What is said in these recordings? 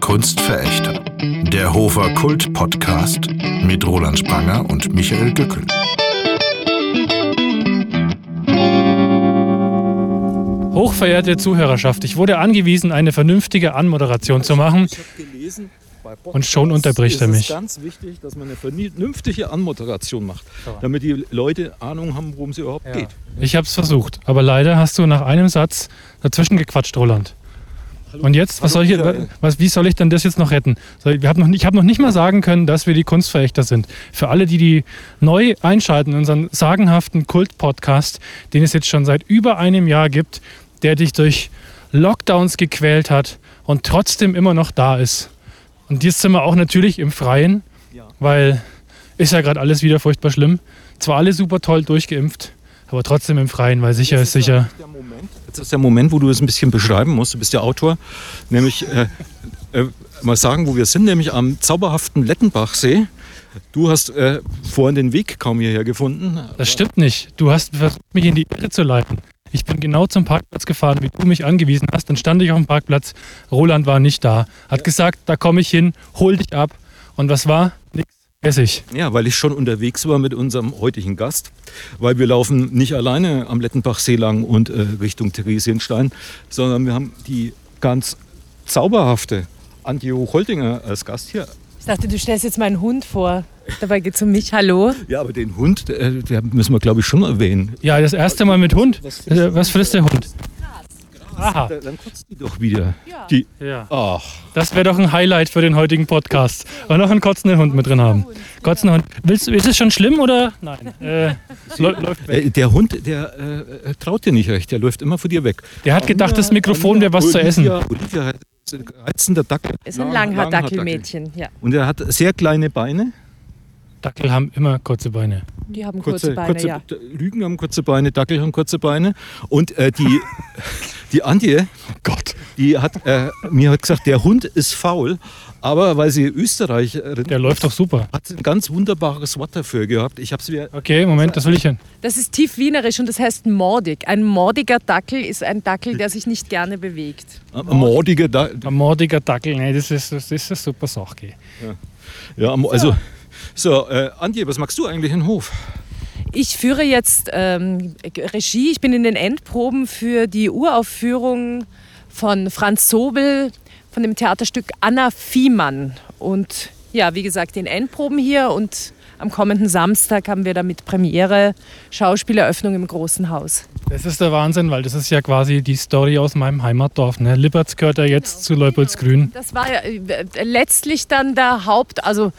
Kunstverächter. Der Hofer Kult Podcast mit Roland Spranger und Michael Dückel. Hochverehrte Zuhörerschaft, ich wurde angewiesen, eine vernünftige Anmoderation zu machen. Und schon unterbricht er ist mich. Es ganz wichtig, dass man eine vernünftige Anmoderation macht, damit die Leute Ahnung haben, worum es überhaupt geht. Ich habe es versucht, aber leider hast du nach einem Satz dazwischen gequatscht, Roland. Und jetzt, was Hallo, soll ich, Michael. was, wie soll ich denn das jetzt noch retten? Wir haben noch, ich habe noch nicht mal sagen können, dass wir die Kunstverächter sind. Für alle, die die neu einschalten, unseren sagenhaften Kult-Podcast, den es jetzt schon seit über einem Jahr gibt, der dich durch Lockdowns gequält hat und trotzdem immer noch da ist. Und sind wir auch natürlich im Freien, weil ist ja gerade alles wieder furchtbar schlimm. Zwar alle super toll durchgeimpft, aber trotzdem im Freien, weil sicher ist sicher. Der Moment, jetzt ist der Moment, wo du es ein bisschen beschreiben musst. Du bist der Autor. Nämlich äh, äh, mal sagen, wo wir sind, nämlich am zauberhaften Lettenbachsee. Du hast äh, vorhin den Weg kaum hierher gefunden. Das stimmt nicht. Du hast versucht, mich in die Irre zu leiten. Ich bin genau zum Parkplatz gefahren, wie du mich angewiesen hast. Dann stand ich auf dem Parkplatz. Roland war nicht da. Hat gesagt, da komme ich hin, hol dich ab. Und was war? Essig. Ja, weil ich schon unterwegs war mit unserem heutigen Gast. Weil wir laufen nicht alleine am Lettenbachsee lang und äh, Richtung Theresienstein, sondern wir haben die ganz zauberhafte Antje Hochholtinger als Gast hier. Ich dachte, du stellst jetzt meinen Hund vor. Dabei geht es um mich. Hallo. Ja, aber den Hund, äh, der müssen wir, glaube ich, schon erwähnen. Ja, das erste Mal mit Hund. Äh, Was frisst der Hund? Aha. Dann kotzt die doch wieder. Ja. Die, Ja. ach, Das wäre doch ein Highlight für den heutigen Podcast. Und noch einen kotzenden Hund mit drin haben. Kotzender Hund. Willst, ist es schon schlimm oder? Nein. Äh, läu- läuft weg. äh, der Hund, der äh, traut dir nicht recht. Der läuft immer vor dir weg. Der hat gedacht, das Mikrofon wäre was zu essen. Olivia, Olivia hat ein reizender Dackel. Ist ein Lang- Langhaar-Dackelmädchen. Ja. Und er hat sehr kleine Beine. Dackel haben immer kurze Beine. Die haben kurze, Beine, kurze, ja. Lügen haben kurze Beine, Dackel haben kurze Beine. Und äh, die, die Antje, Gott. die hat äh, mir hat gesagt, der Hund ist faul, aber weil sie Österreicherin Der läuft doch super. hat sie ein ganz wunderbares Wort dafür gehabt. Ich habe es mir Okay, Moment, das will ich hin. Das ist tief wienerisch und das heißt mordig. Ein mordiger Dackel ist ein Dackel, der sich nicht gerne bewegt. äh, mordige da, Ein mordiger Dackel, nee, das ist, das ist eine super Sache. gell. ja, am- also so äh, Antje, was magst du eigentlich in Hof? Ich führe jetzt ähm, Regie. Ich bin in den Endproben für die Uraufführung von Franz Sobel von dem Theaterstück Anna Fiemann. Und ja, wie gesagt, in Endproben hier und am kommenden Samstag haben wir damit Premiere, Schauspieleröffnung im Großen Haus. Das ist der Wahnsinn, weil das ist ja quasi die Story aus meinem Heimatdorf. Ne? Lippertz gehört ja jetzt zu Leupoldsgrün. Das war ja, äh, letztlich dann der Haupt, also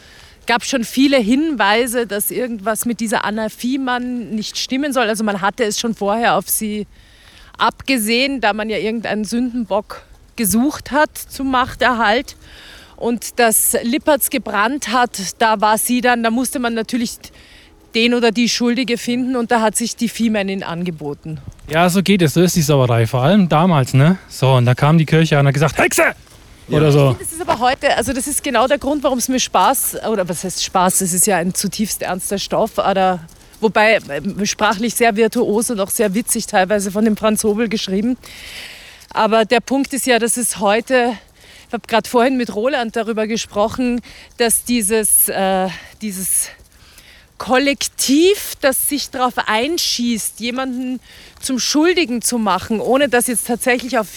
gab schon viele Hinweise, dass irgendwas mit dieser Anna Fiemann nicht stimmen soll. Also man hatte es schon vorher auf sie abgesehen, da man ja irgendeinen Sündenbock gesucht hat zum Machterhalt. Und dass Lippertz gebrannt hat, da war sie dann, da musste man natürlich den oder die Schuldige finden und da hat sich die Viehmännin angeboten. Ja, so geht es, so ist die Sauerei. Vor allem damals, ne? So, und da kam die Kirche an und hat gesagt, Hexe! Oder so. Das ist aber heute, also das ist genau der Grund, warum es mir Spaß, oder was heißt Spaß, es ist ja ein zutiefst ernster Stoff, oder, wobei ähm, sprachlich sehr virtuos und auch sehr witzig teilweise von dem Franz Hobel geschrieben. Aber der Punkt ist ja, dass es heute, ich habe gerade vorhin mit Roland darüber gesprochen, dass dieses, äh, dieses Kollektiv, das sich darauf einschießt, jemanden zum Schuldigen zu machen, ohne dass jetzt tatsächlich auf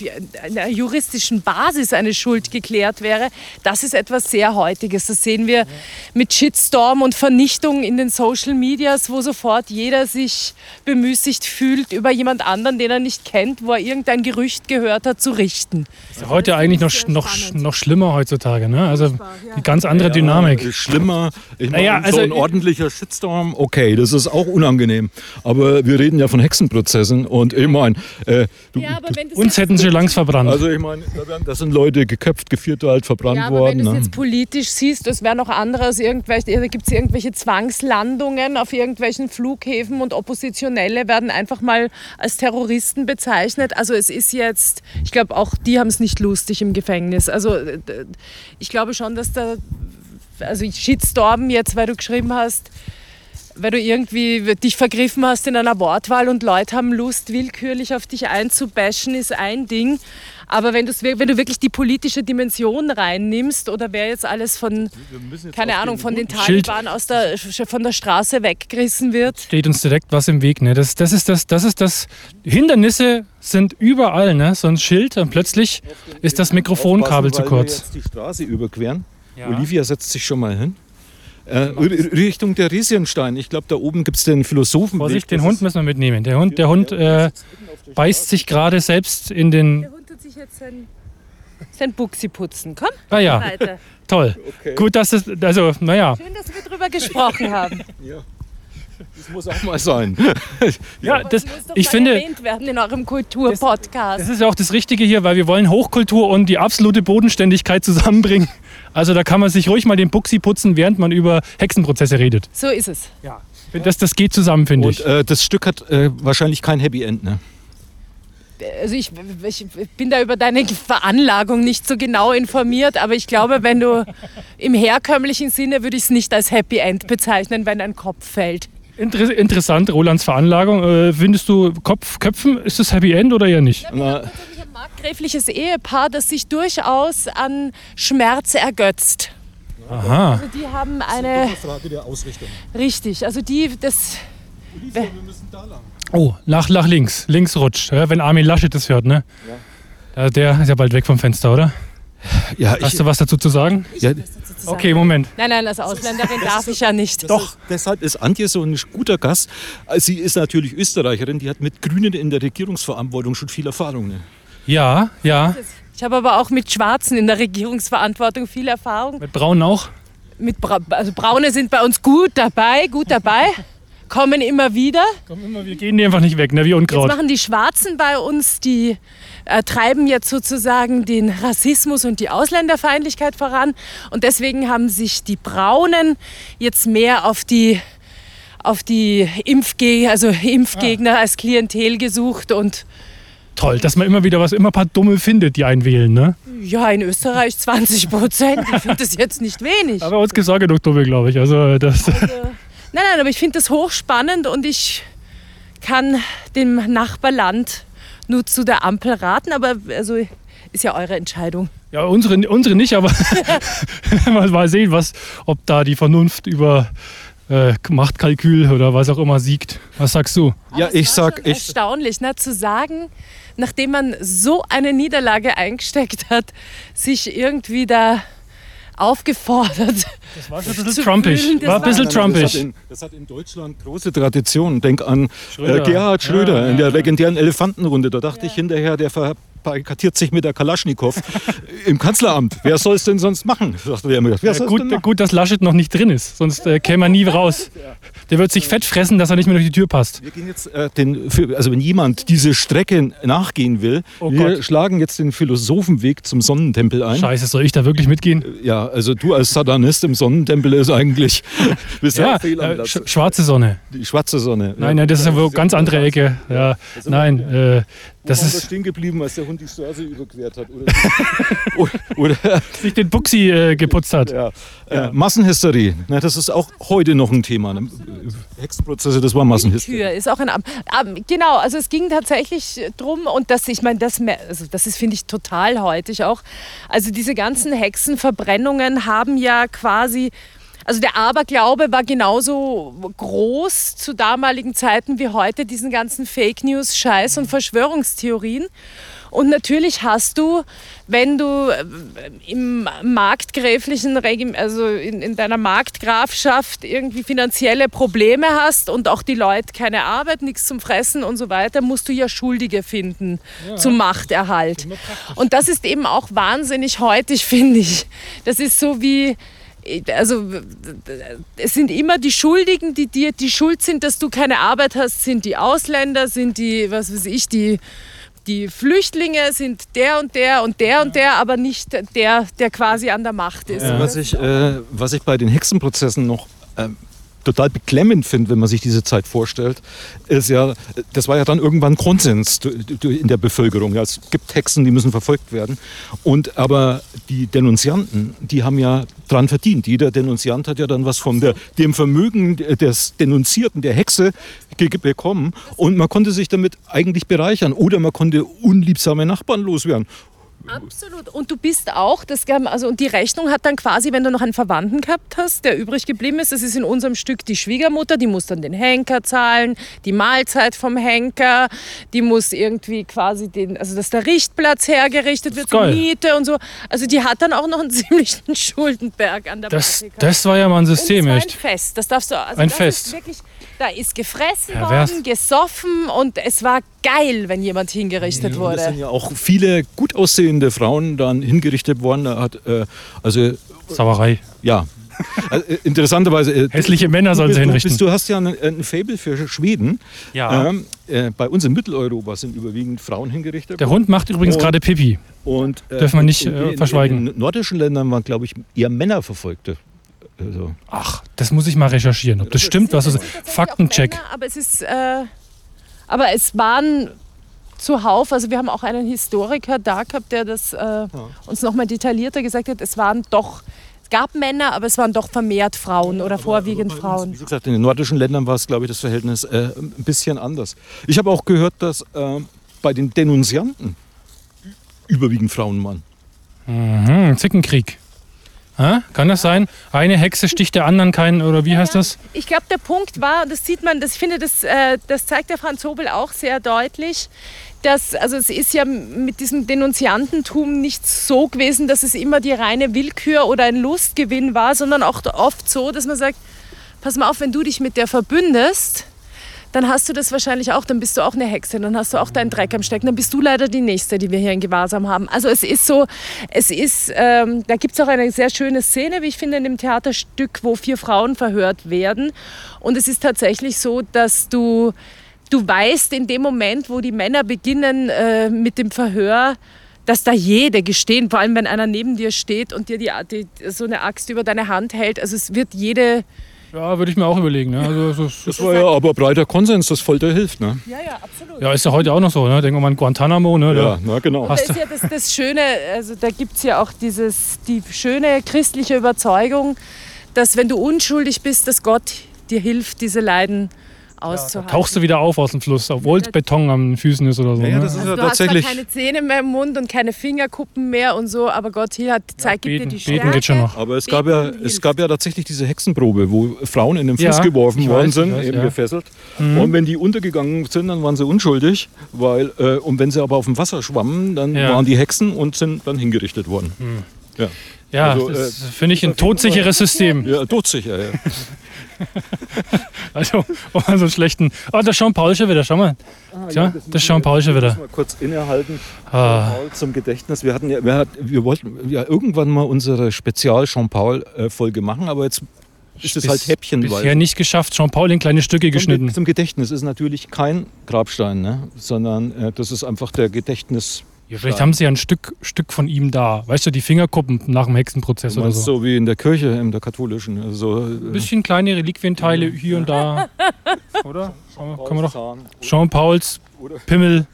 einer juristischen Basis eine Schuld geklärt wäre, das ist etwas sehr Heutiges. Das sehen wir mit Shitstorm und Vernichtung in den Social Medias, wo sofort jeder sich bemüßigt fühlt, über jemand anderen, den er nicht kennt, wo er irgendein Gerücht gehört hat, zu richten. Ist ja heute eigentlich noch, noch, noch schlimmer heutzutage. Ne? Also die ganz andere Dynamik. Äh, Schlimmer. Ich meine, Naja, also- so ein ordentlicher Shitstorm, okay, das ist auch unangenehm. Aber wir reden ja von Hexenprozessen und ich meine, äh, du, Uns hätten sie langs verbrannt. also ich meine, da sind Leute geköpft, gevierteilt, verbrannt Ja, aber worden. wenn du es ne? jetzt politisch siehst, es wäre noch anderes, irgendwelche, da gibt es irgendwelche Zwangslandungen auf irgendwelchen Flughäfen und Oppositionelle werden einfach mal als Terroristen bezeichnet. Also es ist jetzt, ich glaube auch die haben es nicht lustig im Gefängnis. Also äh, ich glaube schon, dass da, also Shitstorm jetzt, weil du geschrieben hast, weil du irgendwie dich vergriffen hast in einer Wortwahl und Leute haben Lust, willkürlich auf dich einzubashen, ist ein Ding. Aber wenn, wenn du wirklich die politische Dimension reinnimmst oder wer jetzt alles von, keine Ahnung, von den. Taliban aus der, von der Straße weggerissen wird. Steht uns direkt was im Weg. Ne? Das, das, ist das, das ist das. Hindernisse sind überall. Ne? So ein Schild und plötzlich ist das Mikrofonkabel zu weil wir kurz. jetzt die Straße überqueren. Ja. Olivia setzt sich schon mal hin. Äh, Richtung der Riesienstein. Ich glaube, da oben gibt es den Philosophenweg. Vorsicht, den Hund müssen wir mitnehmen. Der Hund, der Hund äh, beißt sich gerade selbst in den. Der Hund tut sich jetzt sein, sein Buxi putzen. Komm, Ah ja, weiter. toll. Okay. Gut, dass es. Also, naja. Schön, dass wir drüber gesprochen haben. Ja. Das muss auch mal sein. Ja, das, muss doch ich mal finde. erwähnt werden in eurem Kulturpodcast. Das ist ja auch das Richtige hier, weil wir wollen Hochkultur und die absolute Bodenständigkeit zusammenbringen. Also da kann man sich ruhig mal den Buxi putzen, während man über Hexenprozesse redet. So ist es. Das, das geht zusammen, finde Und ich. äh, das Stück hat äh, wahrscheinlich kein Happy End. Ne? Also ich, ich bin da über deine Veranlagung nicht so genau informiert, aber ich glaube, wenn du im herkömmlichen Sinne würde ich es nicht als Happy End bezeichnen, wenn ein Kopf fällt. Inter interessant, Rolands Veranlagung. Äh, findest du Kopf, Köpfen, ist das Happy End oder eher nicht? Na, ein markgräfliches Ehepaar, das sich durchaus an Schmerz ergötzt. Aha. Also die haben eine. Frage der Ausrichtung. Richtig, also die, das. wir müssen da lang. Oh, nach, nach links. Links rutscht. Ja, wenn Armin Laschet das hört, ne? Ja. Der ist ja bald weg vom Fenster, oder? Ja, Hast du was dazu zu sagen? ja, Okay, Moment. Nein, nein, als Ausländerin darf ich ja nicht. Doch. Deshalb ist Antje so ein guter Gast. Sie ist natürlich Österreicherin, die hat mit Grünen in der Regierungsverantwortung schon viel Erfahrung. Ne? Ja, ja. Ich habe aber auch mit Schwarzen in der Regierungsverantwortung viel Erfahrung. Mit Braun auch? Mit Bra also Braune sind bei uns gut dabei, gut dabei, kommen immer wieder. Komm immer, wir gehen die einfach nicht weg, ne? Wie Jetzt Unkraut. machen die Schwarzen bei uns, die äh, treiben jetzt sozusagen den Rassismus und die Ausländerfeindlichkeit voran. Und deswegen haben sich die Braunen jetzt mehr auf die, auf die Impfge also Impfgegner als Klientel gesucht. Und Toll, dass man immer wieder was, immer ein paar Dumme findet, die einen wählen, ne? ja, in Österreich 20 Prozent. Ich finde das jetzt nicht wenig. Aber uns gibt es auch genug Dumme, glaube ich. Also das. Nein, nein, aber ich finde das hochspannend und ich kann dem Nachbarland nur zu der Ampel raten, aber also ist ja eure Entscheidung. Ja, unsere, unsere nicht, aber mal, mal sehen, was, ob da die Vernunft über äh, Machtkalkül oder was auch immer siegt. Was sagst du? Ja, Aber es ich sag, schon ich, erstaunlich, ne, zu sagen, nachdem man so eine Niederlage eingesteckt hat, sich irgendwie da aufgefordert. Das war schon ein bisschen trumpig. fühlen, das War ein bisschen Das hat, trumpig. in, das hat in Deutschland große Tradition. Denk an Schröder. Äh, Gerhard Schröder Ja, in ja, der ja. legendären Elefantenrunde. Da dachte ich hinterher, der verbarrikadiert sich mit der Kalaschnikow im Kanzleramt. Wer soll es denn sonst machen? Sagte der immer. Wer Ja, gut, denn machen? gut, dass Laschet noch nicht drin ist, sonst äh, käme er nie raus. Der wird sich fett fressen, dass er nicht mehr durch die Tür passt. Wir gehen jetzt äh, den, für, also wenn jemand diese Strecke nachgehen will, Oh wir Gott. schlagen jetzt den Philosophenweg zum Sonnentempel ein. Scheiße, soll ich da wirklich mitgehen? Ja, also du als Satanist im Sonnentempel ist eigentlich bist Ja, auch fehl am äh, sch schwarze Sonne. Die schwarze Sonne. Nein, nein, das ist aber ganz andere Ecke. Ja, nein, äh, das ist stehen geblieben, als der Hund die Straße überquert hat. Oder, oder, oder sich den Buxi äh, geputzt hat. ja. Äh, Massenhysterie. Na, das ist auch heute noch ein Thema. Ne? Hexenprozesse, das war Massenhysterie. Tür ist auch ein Am Am- Genau, also es ging tatsächlich drum und das, ich meine, das, also das ist, finde ich, total heutig auch. Also diese ganzen Hexenverbrennungen haben ja quasi, also der Aberglaube war genauso groß zu damaligen Zeiten wie heute, diesen ganzen Fake News, Scheiß und Verschwörungstheorien. Und natürlich hast du, wenn du äh, im marktgräflichen Regime, also in, in deiner Marktgrafschaft irgendwie finanzielle Probleme hast und auch die Leute keine Arbeit, nichts zum Fressen und so weiter, musst du ja Schuldige finden zum Machterhalt. Und das ist eben auch wahnsinnig heutig, finde ich. Das ist so wie also es sind immer die Schuldigen, die dir die schuld sind, dass du keine Arbeit hast, sind die Ausländer, sind die, was weiß ich, die, die Flüchtlinge, sind der und der und der und der, aber nicht der, der quasi an der Macht ist. Was, ich, äh, was ich bei den Hexenprozessen noch ähm, total beklemmend finde, wenn man sich diese Zeit vorstellt, ist ja, das war ja dann irgendwann Konsens in der Bevölkerung. Ja, es gibt Hexen, die müssen verfolgt werden. Und aber die Denunzianten, die haben ja dran verdient. Jeder Denunziant hat ja dann was von der, dem Vermögen des Denunzierten, der Hexe, bekommen. Und man konnte sich damit eigentlich bereichern. Oder man konnte unliebsame Nachbarn loswerden. Absolut. Und du bist auch, das, also und die Rechnung hat dann quasi, wenn du noch einen Verwandten gehabt hast, der übrig geblieben ist, das ist in unserem Stück die Schwiegermutter, die muss dann den Henker zahlen, die Mahlzeit vom Henker, die muss irgendwie quasi den, also dass der Richtplatz hergerichtet wird, die Miete und so. Also die hat dann auch noch einen ziemlichen Schuldenberg an der das, Das war ja mal ein System, und echt. Ein Fest. Das darfst du, also ein das Fest. Wirklich, da ist gefressen worden, gesoffen und es war geil, wenn jemand hingerichtet wurde. Es sind ja auch viele gut aussehende Frauen dann hingerichtet worden. Hat, äh, also, Sauerei. Ja. Also, äh, interessanterweise. Äh, Hässliche Männer sollen sie hinrichten. Du, bist, du hast ja ein, ein Fable für Schweden. Ja. Ähm, äh, bei uns in Mitteleuropa sind überwiegend Frauen hingerichtet. Der Hund macht übrigens gerade Pipi. Und, äh, Dürfen wir nicht äh, verschweigen. In, in, nordischen Ländern waren, glaube ich, eher Männer verfolgte. Also. Ach, das muss ich mal recherchieren, ob das, das stimmt. Was ist Faktencheck. Männer, aber es ist, äh, aber es waren zuhauf, also wir haben auch einen Historiker da gehabt, der das äh, ja. uns nochmal detaillierter gesagt hat. Es waren doch es gab Männer, aber es waren doch vermehrt Frauen oder aber, vorwiegend aber Frauen. Wie gesagt, in den nordischen Ländern war es, glaube ich, das Verhältnis äh, ein bisschen anders. Ich habe auch gehört, dass äh, bei den Denunzianten überwiegend Frauen waren. Mhm, Zickenkrieg. Ha? Kann das sein? Eine Hexe sticht der anderen keinen, oder wie heißt das? Ich glaube, der Punkt war, das sieht man, das, ich finde, das, äh, das zeigt der Franz Hobel auch sehr deutlich, dass, also es ist ja mit diesem Denunziantentum nicht so gewesen, dass es immer die reine Willkür oder ein Lustgewinn war, sondern auch oft so, dass man sagt, pass mal auf, wenn du dich mit der verbündest, dann hast du das wahrscheinlich auch, dann bist du auch eine Hexe, dann hast du auch deinen Dreck am Stecken, dann bist du leider die Nächste, die wir hier in Gewahrsam haben. Also es ist so, es ist, ähm, da gibt es auch eine sehr schöne Szene, wie ich finde, in dem Theaterstück, wo vier Frauen verhört werden. Und es ist tatsächlich so, dass du, du weißt in dem Moment, wo die Männer beginnen äh, mit dem Verhör, dass da jede gestehen, vor allem wenn einer neben dir steht und dir die, die, so eine Axt über deine Hand hält. Also es wird jede ja, würde ich mir auch überlegen. Ne? Also, das, das war ja aber breiter Konsens, dass Folter hilft. Ne? Ja, ja, absolut. Ja, ist ja heute auch noch so. Ne? Denken wir mal an Guantanamo. Ne? Ja, na, genau. Das ist ja das, das Schöne, also da gibt es ja auch dieses, die schöne christliche Überzeugung, dass wenn du unschuldig bist, dass Gott dir hilft, diese Leiden auszuhalten. Ja, tauchst du wieder auf aus dem Fluss, obwohl es Beton an den Füßen ist oder so. Ja, ja ne? das ist also ja du tatsächlich. hast keine Zähne mehr im Mund und keine Fingerkuppen mehr und so, aber Gott hier hat zeigt beten, dir die Stärke. Beten geht schon noch. Aber es gab, ja, es gab ja tatsächlich diese Hexenprobe, wo Frauen in den Fluss geworfen worden weiß, sind, weiß, eben gefesselt. Mhm. Und wenn die untergegangen sind, dann waren sie unschuldig, weil äh, und wenn sie aber auf dem Wasser schwammen, dann waren die Hexen und sind dann hingerichtet worden. Mhm. Ja. Ja, also, das äh, finde ich ein todsicheres System. Ja, todsicher, ja. also, oh, so einen schlechten. Oh, das ist schon Paul schon wieder, schau mal. Ah, ja, das, das ist schon Paul schon wieder. Mal kurz innehalten. Ah. Paul zum Gedächtnis. Wir, hatten ja, wir, hat, wir wollten ja irgendwann mal unsere Spezial-Jean-Paul-Folge machen, aber jetzt ist es halt häppchenweise. Bisher nicht geschafft, Jean-Paul in kleine Stücke geschnitten. Zum, zum Gedächtnis ist natürlich kein Grabstein, ne? sondern äh, das ist einfach der Gedächtnis. Ja, vielleicht haben sie ja ein Stück, Stück von ihm da. Weißt du, die Fingerkuppen nach dem Hexenprozess oder so. so wie in der Kirche, in der katholischen. Also, ein bisschen kleine Reliquienteile ja. hier und da. oder? Kann man doch. Jean-Pauls Pimmel.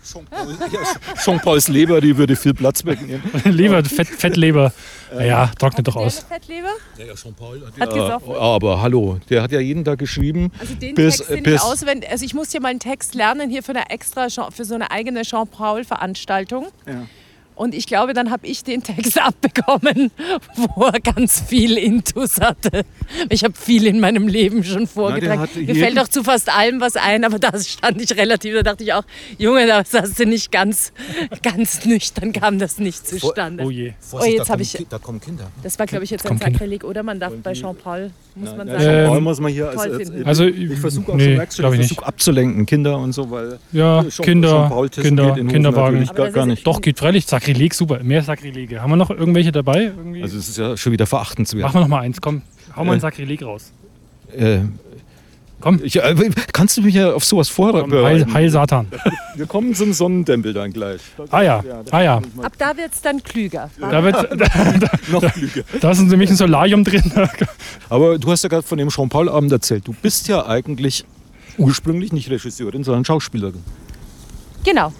Jean-Pauls Leber, die würde viel Platz wegnehmen. Leber, Fett, Fettleber. Naja, trocknet doch aus. Fettleber? Ja, ja, Jean-Paul hat, hat ja, Aber hallo, der hat ja jeden Tag geschrieben. Also den bis, Text bis, ich auswendig. Also ich musste ja mal einen Text lernen hier für eine extra, für so eine eigene Jean-Paul-Veranstaltung. Ja. Und ich glaube, dann habe ich den Text abbekommen, wo er ganz viel Intus hatte. Ich habe viel in meinem Leben schon vorgetragen. Mir fällt auch zu fast allem was ein, aber da stand ich relativ, da dachte ich auch, Junge, das hast du nicht ganz, ganz nüchtern, kam das nicht zustande. Oh je. Oh, jetzt habe ich, da kommen Kinder. Das war, glaube ich, jetzt ein Sakrileg, oder? Man darf bei Jean-Paul, muss man sagen. Jean-Paul ähm, muss man hier, als, als, also, ich versuche auch nee, schon, ich versuch abzulenken, Kinder und so, weil ja, Kinder, Kinder, Kinderwagen. Gar, gar nicht. Doch, geht freilich, Sakrileg Sakrileg, super. Mehr Sakrilege. Haben wir noch irgendwelche dabei? Irgendwie? Also es ist ja schon wieder verachtenswert. Machen wir noch mal eins, komm. Hau mal ein äh, Sakrileg raus. Äh, Komm. Ich, äh, kannst du mich ja auf sowas Komm, Heil, vorbereiten? Heil Satan. Wir kommen zum Sonnentempel dann gleich. Ah ja, ah ja. Ab da wird es dann klüger. Da, wird, da, da, Noch klüger. da ist nämlich ein Solarium drin. Aber du hast ja gerade von dem Jean-Paul-Abend erzählt. Du bist ja eigentlich ursprünglich nicht Regisseurin, sondern Schauspielerin. Genau.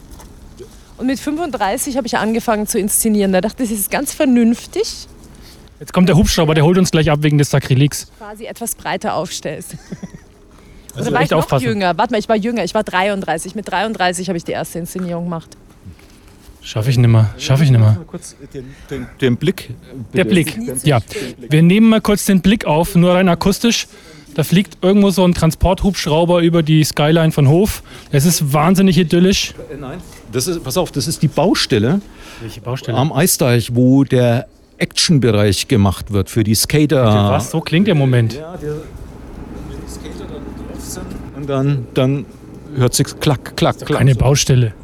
Und mit 35 habe ich angefangen zu inszenieren. Da dachte ich, das ist ganz vernünftig, Jetzt kommt der Hubschrauber, der holt uns gleich ab wegen des Sakrilegs. quasi etwas breiter aufstellst. Also Oder war ich noch aufpassen. jünger? Warte mal, ich war jünger. Ich war 33. Mit 33 habe ich die erste Inszenierung gemacht. Schaffe ich nimmer. Schaffe ich nimmer. Mal kurz den, den, den Blick. Der. Blick. Ja. Wir nehmen mal kurz den Blick auf, nur rein akustisch. Da fliegt irgendwo so ein Transporthubschrauber über die Skyline von Hof. Es ist wahnsinnig idyllisch. Nein. Das ist, pass auf, das ist die Baustelle Welche Baustelle? am Eisteich, wo der Actionbereich gemacht wird für die Skater. Was? So klingt der Moment. Ja, der, wenn die Skater dann drauf sind und dann, dann hört sich klack, klack, klack. Eine so. Baustelle.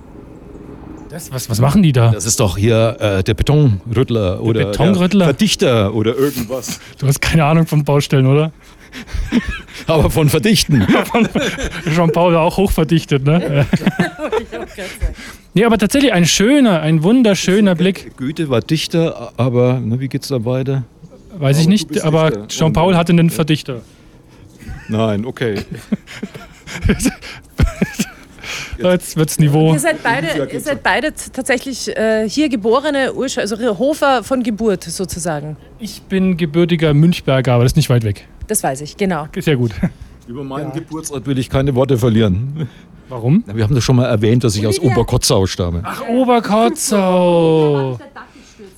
Das, was, was machen die da? Das ist doch hier äh, der Betonrüttler oder Betonrüttler? der Verdichter oder irgendwas. Du hast keine Ahnung von Baustellen, oder? Aber von Verdichten. Jean-Paul war auch hochverdichtet, ne? nee, aber tatsächlich ein schöner, ein wunderschöner Blick. Goethe war Dichter, aber na, wie geht's da weiter? Weiß ich nicht, aber Dichter. Jean-Paul hatte einen Verdichter. Nein, okay. Jetzt wird's Niveau. Ihr seid beide, ihr seid beide tatsächlich äh, hier geborene Ursch also Hofer von Geburt sozusagen. Ich bin gebürtiger Münchberger, aber das ist nicht weit weg. Das weiß ich, genau. Ist ja gut. Über meinen Geburtsort will ich keine Worte verlieren. Warum? Na, Wir haben das schon mal erwähnt, dass ich aus. Oberkotzau stamme. Ach, Oberkotzau.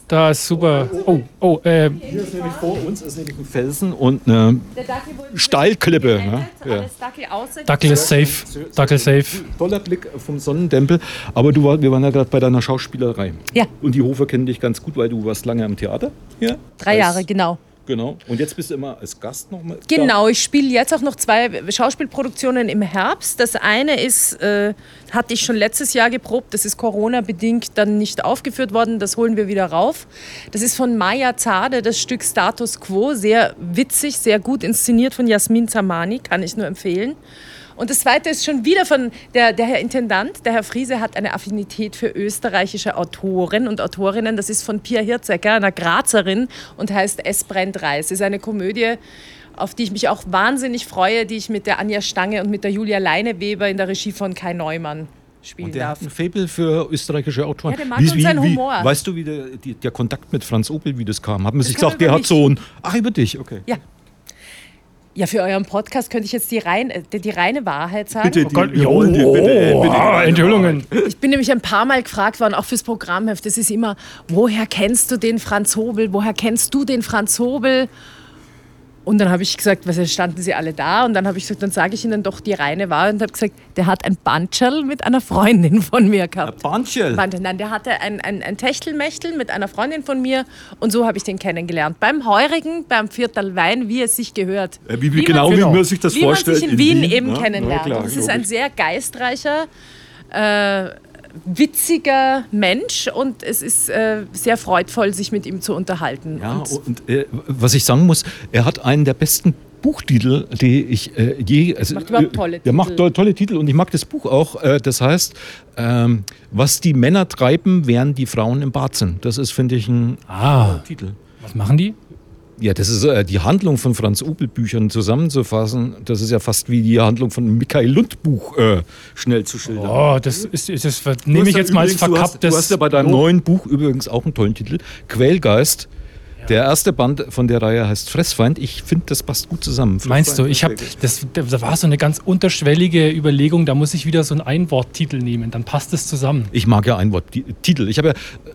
Da ist super. Oh, oh, äh, Hier ist nämlich vor uns ist nämlich ein Felsen und eine Steilklippe. Ne? Ja. Dackel ist safe. Dackel safe. Toller Blick vom Sonnentempel. Aber du war, wir waren ja gerade bei deiner Schauspielerei. Ja. Und die Hofer kennen dich ganz gut, weil du warst lange am Theater. Ja. Drei Jahre, genau. Genau. Und jetzt bist du immer als Gast nochmal. Genau, ich spiele jetzt auch noch zwei Schauspielproduktionen im Herbst. Das eine ist, äh, hatte ich schon letztes Jahr geprobt, das ist Corona-bedingt dann nicht aufgeführt worden, das holen wir wieder rauf. Das ist von Maya Zade, das Stück Status Quo, sehr witzig, sehr gut inszeniert von Jasmin Zamani, kann ich nur empfehlen. Und das zweite ist schon wieder von der, der Herr Intendant, der Herr Friese hat eine Affinität für österreichische Autoren und Autorinnen. Das ist von Pia Hirzecker, einer Grazerin und heißt Es brennt Reis. Es ist eine Komödie, auf die ich mich auch wahnsinnig freue, die ich mit der Anja Stange und mit der Julia Leineweber in der Regie von Kai Neumann spielen Und der darf. hat ein Faible für österreichische Autoren. Ja, der mag unseren Humor. weißt du, wie der, die, der Kontakt mit Franz Opel, wie das kam? Hat man sich gesagt, der hat so ein. Ach, über dich, okay. Ja. Ja, für euren Podcast könnte ich jetzt die, rein, äh, die, die reine Wahrheit sagen. Bitte, Oh Gott, jo, dir bitte, oh, bitte, ah, Enthüllungen. Ich bin nämlich ein paar Mal gefragt worden, auch fürs Programmheft. Das ist immer, woher kennst du den Franz Hobel? Woher kennst du den Franz Hobel? Und dann habe ich gesagt, was standen sie alle da? Und dann habe ich gesagt, dann sage ich ihnen doch die reine Wahrheit und habe gesagt, der hat ein Bandscherl mit einer Freundin von mir gehabt. Banchel. Warte, Nein, der hatte ein, ein, ein Techtelmechtel mit einer Freundin von mir und so habe ich den kennengelernt. Beim Heurigen, beim Viertel Wein, wie es sich gehört. Äh, Wie, wie, Wie genau, man- wie man sich das wie man vorstellt. sich in Wien, eben ne? kennenlernt. Ja, klar, es ist ein sehr geistreicher, äh, witziger Mensch und es ist äh, sehr freudvoll, sich mit ihm zu unterhalten. Ja, und und äh, was ich sagen muss, er hat einen der besten Buchtitel, die ich äh, je. Also, Macht überhaupt tolle äh, macht Titel. tolle, tolle Titel und ich mag das Buch auch. Äh, das heißt, ähm, was die Männer treiben, während die Frauen im Bad sind. Das ist, finde ich, ein Ah, Titel. was machen die? Ja, das ist äh, die Handlung von Franz Opel Büchern zusammenzufassen. Das ist ja fast wie die Handlung von einem Michael Lund Buch äh, schnell zu schildern. Oh, das ist, das nehme ich jetzt mal als übrigens- du hast, verkapptes. du hast ja bei deinem neuen Buch übrigens auch einen tollen Titel, Quellgeist. Der erste Band von der Reihe heißt Fressfeind. Ich finde, das passt gut zusammen. Meinst du, Fressfeind, ich habe, das, da war so eine ganz unterschwellige Überlegung, da muss ich wieder so einen Einworttitel nehmen, dann passt es zusammen. Ich mag ja Einworttitel. Ich habe ja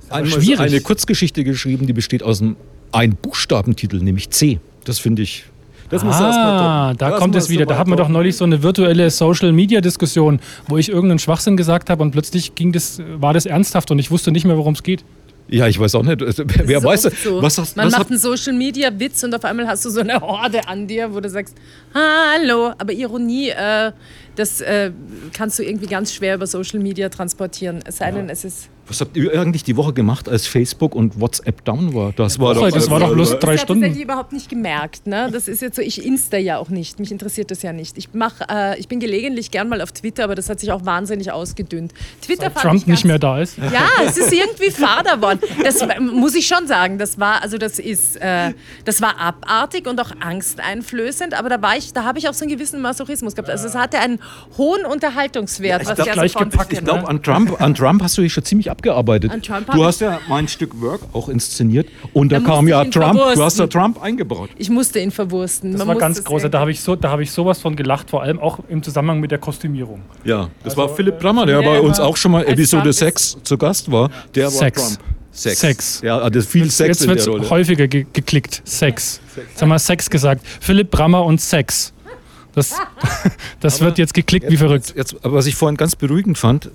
eine Kurzgeschichte geschrieben, die besteht aus einem Ein-Buchstabentitel, nämlich C. Das finde ich. Das muss erst mal Ah, toppen. da Das kommt es wieder. Da mal hat man doch neulich so eine virtuelle Social-Media-Diskussion, wo ich irgendeinen Schwachsinn gesagt habe und plötzlich ging das, war das ernsthaft und ich wusste nicht mehr, worum es geht. Ja, ich weiß auch nicht. Also, das Wer ist weiß, so. was hast Man was macht hat, einen Social Media Witz und auf einmal hast du so eine Horde an dir, wo du sagst, hallo. Aber Ironie, äh, das äh, kannst du irgendwie ganz schwer über Social Media transportieren. Es sei denn, es ist. Was habt ihr eigentlich die Woche gemacht, als Facebook und WhatsApp down war? Das war Woche, das war doch bloß drei das Stunden. Das hätte ich überhaupt nicht gemerkt. Ne? Das ist jetzt so, ich insta ja auch nicht. Mich interessiert das ja nicht. Ich, mach, äh, ich bin gelegentlich gern mal auf Twitter, aber das hat sich auch wahnsinnig ausgedünnt. Twitter Seit fand Trump ich nicht mehr da ist. Ja, es ist irgendwie fader geworden. Das muss ich schon sagen. Das war, also das ist, äh, das war abartig und auch angsteinflößend, aber da war ich, da habe ich auch so einen gewissen Masochismus gehabt. Also es hatte einen hohen Unterhaltungswert, was glaub, ja gleich sofort gepackt, Ich glaube, an Trump, an Trump hast du dich schon ziemlich abgearbeitet. Du hast ja mein Stück Work auch inszeniert und da, Da kam ja Trump. Du hast verwursten. da Trump eingebaut. Ich musste ihn verwursten. Das Man war ganz das groß. sehen. Da habe ich, so, da hab ich sowas von gelacht, vor allem auch im Zusammenhang mit der Kostümierung. Ja, das Also, war Philipp Brammer, der ja, bei uns auch schon mal Episode Trump ist- 6 zu Gast war. Der war Sex. Trump. Sex. Sex. Ja, das viel Sex Jetzt in wird der es häufiger ge geklickt. Sex. Jetzt haben wir Sex gesagt. Philipp Brammer und Sex. Das, das wird jetzt geklickt wie verrückt. Jetzt, aber was ich vorhin ganz beruhigend fand,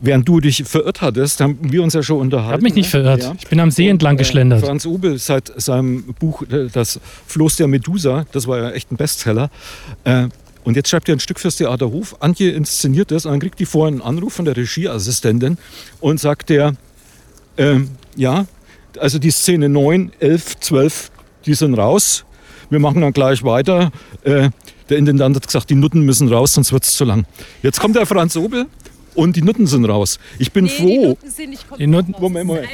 während du dich verirrt hattest, haben wir uns ja schon unterhalten. Ich habe mich nicht ne? verirrt. Ja. Ich bin am See entlang Äh, geschlendert. Franz Obel seit seinem Buch äh, Das Floß der Medusa, das war ja echt ein Bestseller. Äh, Und jetzt schreibt er ein Stück fürs Theater Hof. Antje inszeniert das und dann kriegt die vorher einen Anruf von der Regieassistentin und sagt der, ähm, ja, also die Szene 9, 11, 12, die sind raus. Wir machen dann gleich weiter. Äh, der Intendant hat gesagt, die Nutten müssen raus, sonst wird es zu lang. Jetzt kommt der Franz Obel und die Nutten sind raus. Ich bin Nee, die froh. Noten sind nicht Die Noten- raus. Moment, Das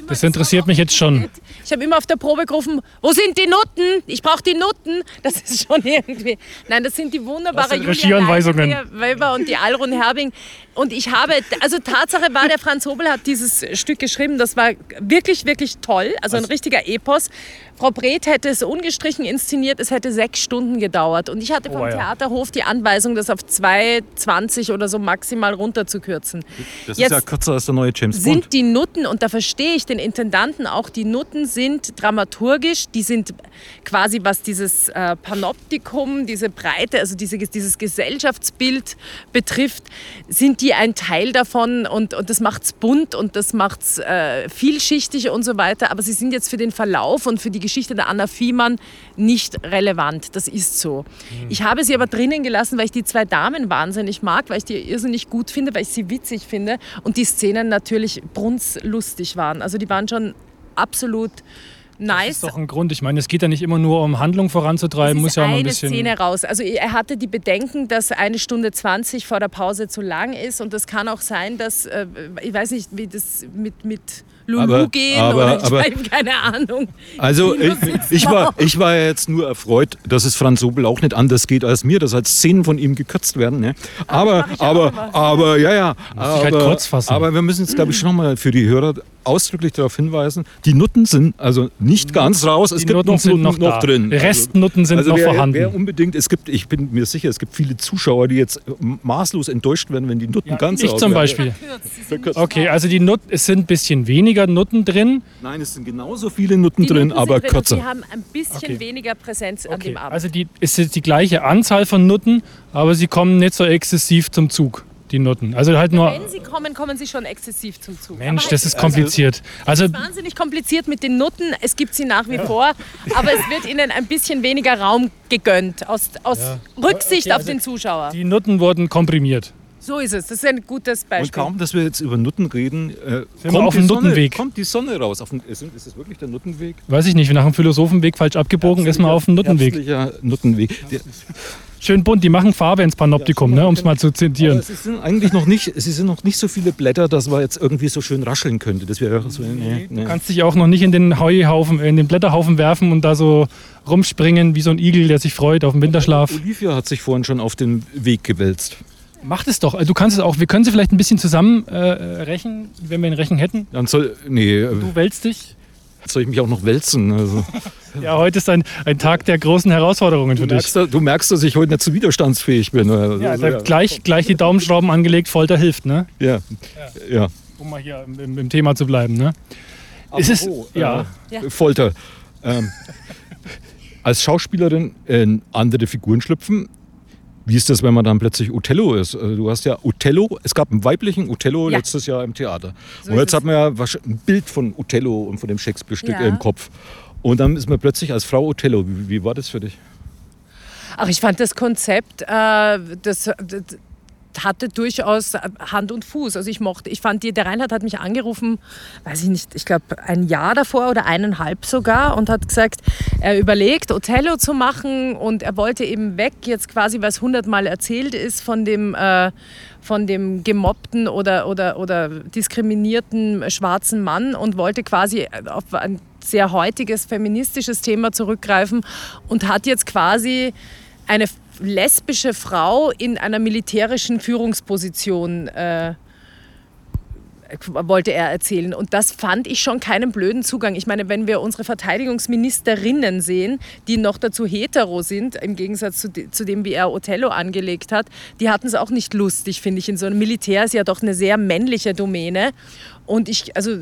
Moment. interessiert mich jetzt schon. Ich habe immer auf der Probe gerufen, wo sind die Noten? Ich brauche die Noten. Das ist schon irgendwie. Nein, das sind die wunderbare Das sind Julia Regieanweisungen. Weber und die Alrun Herbing. Und ich habe, also Tatsache war, der Franz Hobel hat dieses Stück geschrieben. Das war wirklich, wirklich toll. Also ein richtiger Epos. Frau Breth hätte es ungestrichen inszeniert. Es hätte sechs Stunden gedauert. Und ich hatte vom Oh ja. Theaterhof die Anweisung, das auf 2,20 oder so maximal runterzukürzen. Das Jetzt- ist ja kürzer als der neue James Bond. sind die Nutten, und da verstehe ich den Intendanten auch, die Nutten sind dramaturgisch, die sind quasi, was dieses äh, Panoptikum, diese Breite, also diese, dieses Gesellschaftsbild betrifft, sind die ein Teil davon und, und das macht es bunt und das macht es äh, vielschichtig und so weiter. Aber sie sind jetzt für den Verlauf und für die Geschichte der Anna Fiemann nicht relevant. Das ist so. Ich habe sie aber drinnen gelassen, weil ich die zwei Damen wahnsinnig mag, weil ich die irrsinnig gut finde, weil ich sie witzig finde und die Szenen natürlich brunzlustig waren. Also die waren schon absolut Das nice. ist doch ein Grund. Ich meine, es geht ja nicht immer nur um Handlung voranzutreiben, muss ja auch mal ein eine bisschen. Szene raus. Also er hatte die Bedenken, dass eine Stunde 20 vor der Pause zu lang ist und es kann auch sein, dass, äh, ich weiß nicht, wie das mit, mit Lulu Aber- gehen aber- oder ich aber- habe keine Ahnung. Also ich, ich, war, ich war ja jetzt nur erfreut, dass es Franz Sobel auch nicht anders geht als mir, dass halt Szenen von ihm gekürzt werden. Ne? Aber, aber, immer. aber, ja, ja. sich Aber, halt kurz fassen. aber wir müssen jetzt, glaube ich, schon nochmal für die Hörer ausdrücklich darauf hinweisen, die Nutten sind also nicht ganz raus, es Die gibt Nutten noch sind Nutten noch noch, drin. Restnutten sind also noch wer, vorhanden. Wer unbedingt, es gibt, ich bin mir sicher, es gibt viele Zuschauer, die jetzt maßlos enttäuscht werden, wenn die Nutten ganz ich raus zum werden. Beispiel. Okay, also die Nut es sind ein bisschen weniger Nutten drin. Nein, es sind genauso viele Nutten Die drin, Nutten aber sind drin und kürzer. Die haben ein bisschen Okay. weniger Präsenz an Okay, dem Abend. also die, es ist die gleiche Anzahl von Nutten, aber sie kommen nicht so exzessiv zum Zug, die Nutten. Also halt nur, Wenn sie kommen, kommen sie schon exzessiv zum Zug. Mensch, Aber das halt ist kompliziert. Also wahnsinnig kompliziert mit den Nutten. Es gibt sie nach wie vor, aber es wird ihnen ein bisschen weniger Raum gegönnt aus, aus Rücksicht Okay, auf also den Zuschauer. die Nutten wurden komprimiert. So ist es. Das ist ein gutes Und Beispiel. kaum, dass wir jetzt über Nutten reden, äh, kommt, auf Sonne, Nuttenweg. kommt die Sonne raus. Auf dem, ist, ist es wirklich der Nuttenweg? Weiß ich nicht, nach dem Philosophenweg falsch abgebogen, ist man auf dem Nuttenweg. Nuttenweg. Der, Schön bunt, die machen Farbe ins Panoptikum, ne, um es mal zu aber zitieren. es sind eigentlich noch nicht, es sind noch nicht so viele Blätter, dass man jetzt irgendwie so schön rascheln könnte. Das wäre so, nee, nee. Du kannst dich auch noch nicht in den Heuhaufen, in den Blätterhaufen werfen und da so rumspringen wie so ein Igel, der sich freut auf den Winterschlaf. Olivia hat sich vorhin schon auf den Weg gewälzt. Mach das doch. Also Du kannst es auch. Wir können sie vielleicht ein bisschen zusammen äh, rechnen, wenn wir ein Rechen hätten. Dann soll, nee, äh, Du wälzt dich. soll ich mich auch noch wälzen? Also, Ja, heute ist ein, ein Tag der großen Herausforderungen du, für dich. merkst, du merkst, dass ich heute nicht so widerstandsfähig bin. Also, Ja, da ja. gleich, gleich die Daumenschrauben angelegt, Folter hilft, ne? ja. ja. Um mal hier im, im, Thema zu bleiben, ne? Ist es- Apropos, ja. Äh, Ja. Folter. Ähm, als Schauspielerin in andere Figuren schlüpfen. Wie ist das, wenn man dann plötzlich Othello ist? Also Du hast ja Othello, es gab einen weiblichen Othello Ja. letztes Jahr im Theater. So und jetzt hat man ja ein Bild von Othello und von dem Shakespeare-Stück Ja. im Kopf. Und dann ist man plötzlich als Frau Othello. Wie, wie war das für dich? Ach, ich fand das Konzept, äh, das, das hatte durchaus Hand und Fuß. Also ich mochte, ich fand, der Reinhard hat mich angerufen, weiß ich nicht, ich glaube ein Jahr davor oder eineinhalb sogar und hat gesagt, er überlegt, Othello zu machen und er wollte eben weg, jetzt quasi, weil es hundertmal erzählt ist von dem, äh, von dem gemobbten oder, oder, oder diskriminierten schwarzen Mann und wollte quasi auf ein sehr heutiges feministisches Thema zurückgreifen und hat jetzt quasi eine lesbische Frau in einer militärischen Führungsposition äh, wollte er erzählen. Und das fand ich schon keinen blöden Zugang. Ich meine, wenn wir unsere Verteidigungsministerinnen sehen, die noch dazu hetero sind, im Gegensatz zu, zu dem, wie er Othello angelegt hat, die hatten es auch nicht lustig, finde ich. In so einem Militär ist ja doch eine sehr männliche Domäne. Und ich, also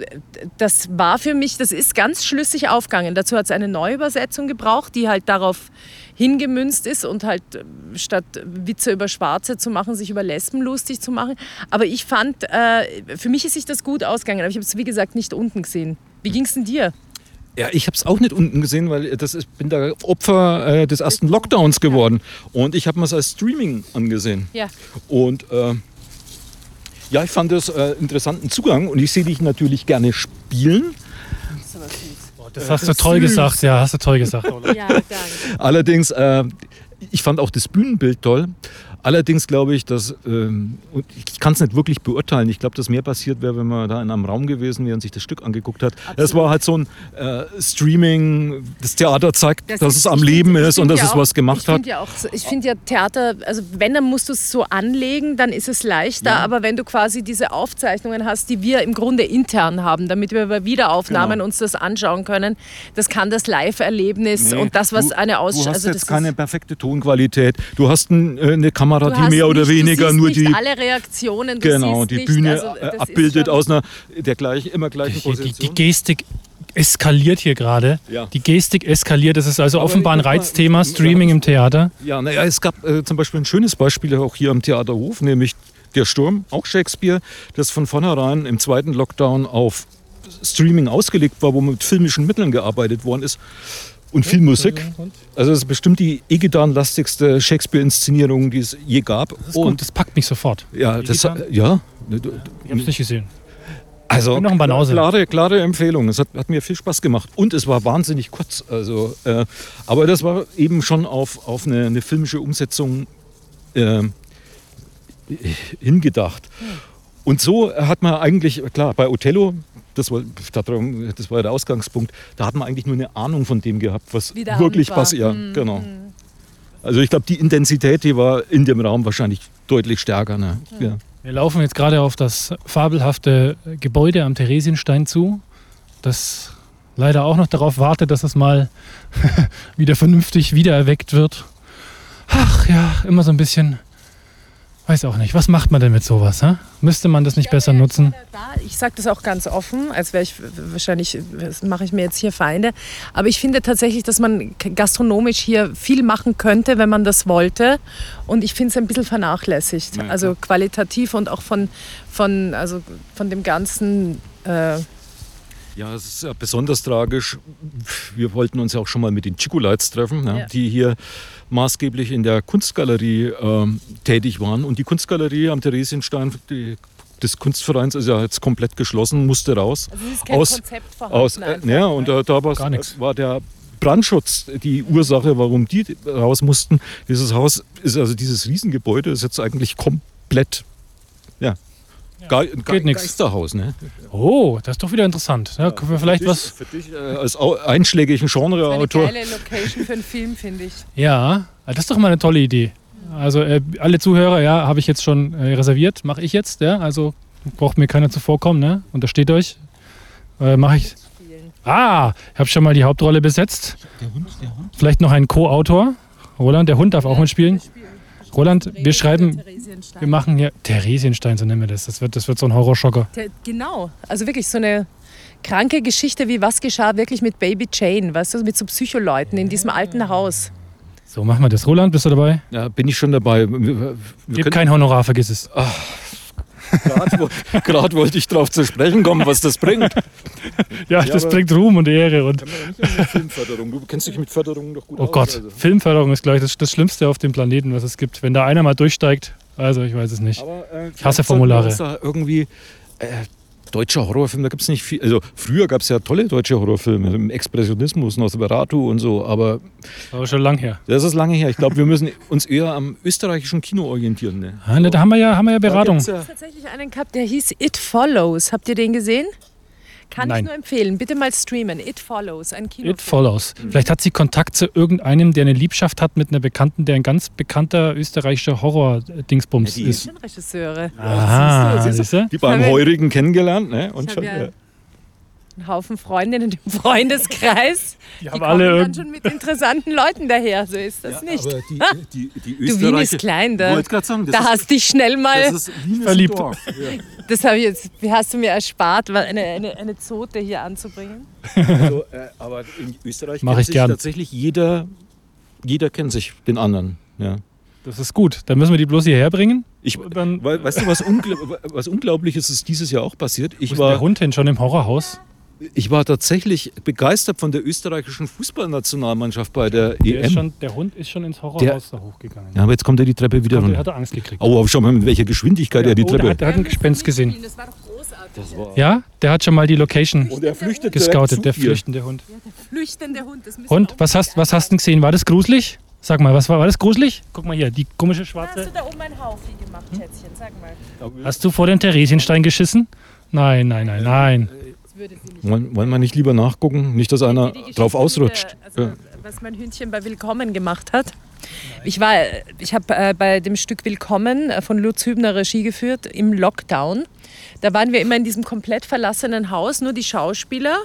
das war für mich, das ist ganz schlüssig aufgegangen. Dazu hat es eine Neuübersetzung gebraucht, die halt darauf hingemünzt ist und halt äh, statt Witze über Schwarze zu machen, sich über Lesben lustig zu machen. Aber ich fand, äh, für mich ist sich das gut ausgegangen. Aber ich habe es, wie gesagt, nicht unten gesehen. Wie ging es denn dir? Ja, ich habe es auch nicht unten gesehen, weil das ist, bin da Opfer äh, des ersten Lockdowns geworden. Und ich habe mir es als Streaming angesehen. Ja. Und äh, ja, ich fand das äh, interessanten Zugang und ich sehe dich natürlich gerne spielen. Das hast du toll gesagt, ja, hast du toll gesagt. Ja, danke. Allerdings, äh, ich fand auch das Bühnenbild toll. Allerdings glaube ich, dass, ähm, ich kann es nicht wirklich beurteilen, ich glaube, dass mehr passiert wäre, wenn man da in einem Raum gewesen wäre und sich das Stück angeguckt hat. Das war halt so ein äh, Streaming, das Theater zeigt, Das dass ist- es am Leben find- ist und dass ja es auch- was gemacht ich hat. Ja auch, ich finde ja Theater, also wenn, dann musst du es so anlegen, dann ist es leichter. Aber wenn du quasi diese Aufzeichnungen hast, die wir im Grunde intern haben, damit wir bei Wiederaufnahmen Genau. uns das anschauen können, das kann das Live-Erlebnis Nee, und das, was du, eine Du Ausstrahlung... hast jetzt keine perfekte Tonqualität. Du hast ein, äh, eine Kamera, du die hast mehr oder nicht, weniger nur nicht die, alle Reaktionen, du genau, die nicht, Bühne also, äh, das ist abbildet aus einer der gleich, immer gleichen Die, die, Position. die Gestik eskaliert hier gerade. Ja. Die Gestik eskaliert. Das ist also Aber offenbar ein Reizthema, ja, Streaming im Theater. Ja, naja, es gab äh, zum Beispiel ein schönes Beispiel auch hier am Theaterhof, nämlich Der Sturm, auch Shakespeare, das von vornherein im zweiten Lockdown auf Streaming ausgelegt war, wo mit filmischen Mitteln gearbeitet worden ist. Und viel Musik. Also es ist bestimmt die Egedan-lastigste Shakespeare-Inszenierung, die es je gab. Das ist gut, das packt mich sofort. ja, das, ja, Ich habe es nicht gesehen. also noch ein Banause. klare, klare Empfehlung. Es hat, hat mir viel Spaß gemacht und es war wahnsinnig kurz. Also, äh, aber das war eben schon auf, auf eine, eine filmische Umsetzung äh, hingedacht. Und so hat man eigentlich, klar, bei Othello, das war, das war ja der Ausgangspunkt, da hat man eigentlich nur eine Ahnung von dem gehabt, was wirklich passiert. Ja, Mhm, genau. Also ich glaube, die Intensität, die war in dem Raum wahrscheinlich deutlich stärker. Ne? Ja. Wir laufen jetzt gerade auf das fabelhafte Gebäude am Theresienstein zu, das leider auch noch darauf wartet, dass es mal wieder vernünftig wiedererweckt wird. Ach ja, immer so ein bisschen, weiß auch nicht, was macht man denn mit sowas? Hä? Müsste man das nicht besser nutzen? Ich sage das auch ganz offen, als wäre ich wahrscheinlich, das mache ich mir jetzt hier Feinde. Aber ich finde tatsächlich, dass man gastronomisch hier viel machen könnte, wenn man das wollte. Und ich finde es ein bisschen vernachlässigt. Ja, also qualitativ und auch von, von, also von dem ganzen. Äh, Ja, es ist ja besonders tragisch. Wir wollten uns ja auch schon mal mit den Chico-Lights treffen, ne, Ja. die hier maßgeblich in der Kunstgalerie ähm, tätig waren. Und die Kunstgalerie am Theresienstein die, des Kunstvereins ist ja jetzt komplett geschlossen, musste raus. also ist kein Aus- Konzept vorhanden. Aus, äh, einfach, ja, ne? und da, da war's- Gar nix. war der Brandschutz die Ursache, warum die raus mussten. Dieses Haus ist also dieses Riesengebäude ist jetzt eigentlich komplett ja, Ge Ge geht nix. Geisterhaus. Ne? Oh, das ist doch wieder interessant. Ja, können wir vielleicht Für dich- was. Für dich äh, als einschlägigen eine Genreautor. geile Location für einen Film, finde ich. Ja, das ist doch mal eine tolle Idee. Also äh, alle Zuhörer, ja, habe ich jetzt schon äh, reserviert, mache ich jetzt, ja. Also braucht mir keiner zuvorkommen, ne? Untersteht euch. Äh, mache ich. Ah, ich habe schon mal die Hauptrolle besetzt. Vielleicht noch einen Co-Autor. Roland, der Hund darf auch mitspielen. Roland, wir schreiben, wir machen hier Theresienstein, so nennen wir das. Das wird, das wird so ein Horrorschocker. Genau, also wirklich so eine kranke Geschichte, wie was geschah wirklich mit Baby Jane, weißt du, mit so Psycholeuten in diesem alten Haus. So machen wir das. Roland, bist du dabei? Ja, bin ich schon dabei. Wir, wir Gib kein Honorar, vergiss es. Wo- gerade wollte ich darauf zu sprechen kommen, was das bringt. Ja, Ja, das bringt Ruhm und Ehre. Und Filmförderung. Du kennst dich mit Förderung doch gut oh aus. Gott, also. Filmförderung ist gleich das, das Schlimmste auf dem Planeten, was es gibt. Wenn da einer mal durchsteigt, also ich weiß es nicht. Aber, äh, Ich hasse Formulare. irgendwie äh, deutscher Horrorfilm, da gibt es nicht viel. Also früher gab es ja tolle deutsche Horrorfilme, im Expressionismus, Nosferatu und so, aber Aber schon lang her. das ist lange her. Ich glaube, wir müssen uns eher am österreichischen Kino orientieren. Ne? Ah, ne, da haben wir ja, haben wir ja Beratung. Gibt's ja- tatsächlich einen gehabt, der hieß It Follows. Habt ihr den gesehen? Kann Nein. ich nur empfehlen. Bitte mal streamen. It Follows, ein Kino. It follows. Vielleicht hat sie Kontakt zu irgendeinem, der eine Liebschaft hat mit einer Bekannten, der ein ganz bekannter österreichischer Horror-Dingsbums Ja, die- ist. Regisseure. Aha, Siehst du? siehst du? Die beim Heurigen kennengelernt. Ne? Und Ich schon, ja ja. Einen Haufen Freundinnen im Freundeskreis. Die Die haben kommen alle dann schon mit interessanten Leuten daher. So ist das nicht. Aber die, die, die Du, Wien ist Österreicher- klein, da, sagen, da ist, hast dich schnell mal. das Verliebt. Dorf. Ja. Das habe ich jetzt, wie hast du mir erspart, eine, eine, eine Zote hier anzubringen? Also, äh, aber in Österreich Mach kennt ich sich gern. tatsächlich jeder, jeder kennt sich den anderen. Ja. Das ist gut. Dann müssen wir die bloß hierher bringen. Ich, dann we- weißt du, was, ungl was Unglaubliches ist dieses Jahr auch passiert? Wo Ich ist denn der war, Hund hin schon im Horrorhaus. Ich war tatsächlich begeistert von der österreichischen Fußballnationalmannschaft bei der Der, EM. schon, der Hund ist schon ins Horrorhaus da hochgegangen. Ja, aber jetzt kommt er die Treppe wieder runter. hat er Angst gekriegt. Oh, aber schau mal, mit welcher Geschwindigkeit er die oh, der, Treppe. hat, der hat ein Gespenst gesehen. Das war doch großartig. Das war- Ja, der hat schon mal die Location Und er flüchtet gescoutet, der flüchtende Hund. Flüchtende Hund. Das müssen wir Und was hast, was hast du denn gesehen? War das gruselig? Sag mal, was war, war das gruselig? Guck mal hier, die komische Hast du schwarze. da oben ein Haufi gemacht, Hm? Schätzchen? Sag mal. Hast du vor den Theresienstein geschissen? Nein, nein, nein, nein. Würde sie nicht. Wollen, wollen wir nicht lieber nachgucken? Nicht, dass einer Die Geschichte drauf ausrutscht. der- Also, Ja. Was mein Hündchen bei Willkommen gemacht hat. Ich war, ich habe äh, bei dem Stück Willkommen äh, von Lutz Hübner Regie geführt im Lockdown. Da waren wir immer in diesem komplett verlassenen Haus, nur die Schauspieler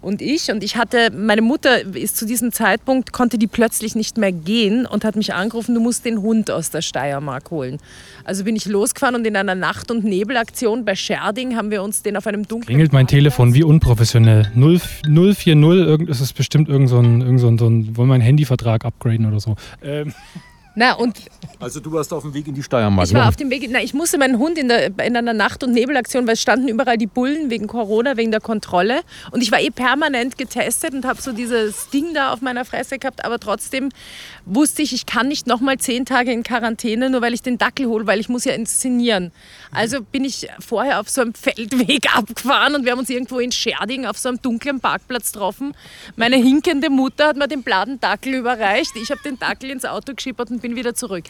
und ich. Und ich hatte, meine Mutter ist zu diesem Zeitpunkt, konnte die plötzlich nicht mehr gehen und hat mich angerufen, du musst den Hund aus der Steiermark holen. Also bin ich losgefahren und in einer Nacht- und Nebelaktion bei Scherding haben wir uns den auf einem dunklen Klingelt mein Telefon, wie unprofessionell. 0, 040, irgend, ist bestimmt irgend so ein, irgend so ein, so ein wollen wir einen Handyvertrag upgraden oder so. Ähm, Na, und Also du warst auf dem Weg in die Steiermark. Ich war auf dem Weg, na, ich musste meinen Hund in, der, in einer Nacht- und Nebelaktion, weil es standen überall die Bullen wegen Corona, wegen der Kontrolle. Und ich war eh permanent getestet und habe so dieses Ding da auf meiner Fresse gehabt. Aber trotzdem wusste ich, ich kann nicht nochmal zehn Tage in Quarantäne, nur weil ich den Dackel hole, weil ich muss ja inszenieren. Also bin ich vorher auf so einem Feldweg abgefahren und wir haben uns irgendwo in Scherding auf so einem dunklen Parkplatz getroffen. Meine hinkende Mutter hat mir den bladen Dackel überreicht. Ich habe den Dackel ins Auto geschippert und bin wieder zurück.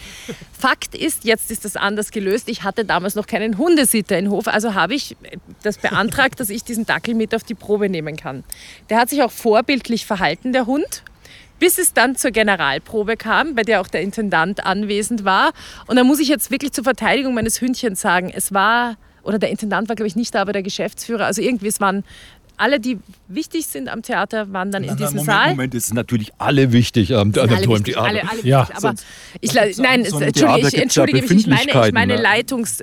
Fakt ist, jetzt ist das anders gelöst. Ich hatte damals noch keinen Hundesitter in Hof, also habe ich das beantragt, dass ich diesen Dackel mit auf die Probe nehmen kann. Der hat sich auch vorbildlich verhalten, der Hund. Bis es dann zur Generalprobe kam, bei der auch der Intendant anwesend war. Und da muss ich jetzt wirklich zur Verteidigung meines Hündchens sagen, es war, oder der Intendant war, glaube ich, nicht da, aber der Geschäftsführer. Also irgendwie, es waren alle, die wichtig sind am Theater, waren dann in na, diesem Moment, Saal. Moment, es sind natürlich alle wichtig am, Alle wichtig, Theater. alle, alle Ja, wichtig, aber ich, nein, so entschuldige, ich, entschuldige mich, ich meine, ich meine ne? Leitungs,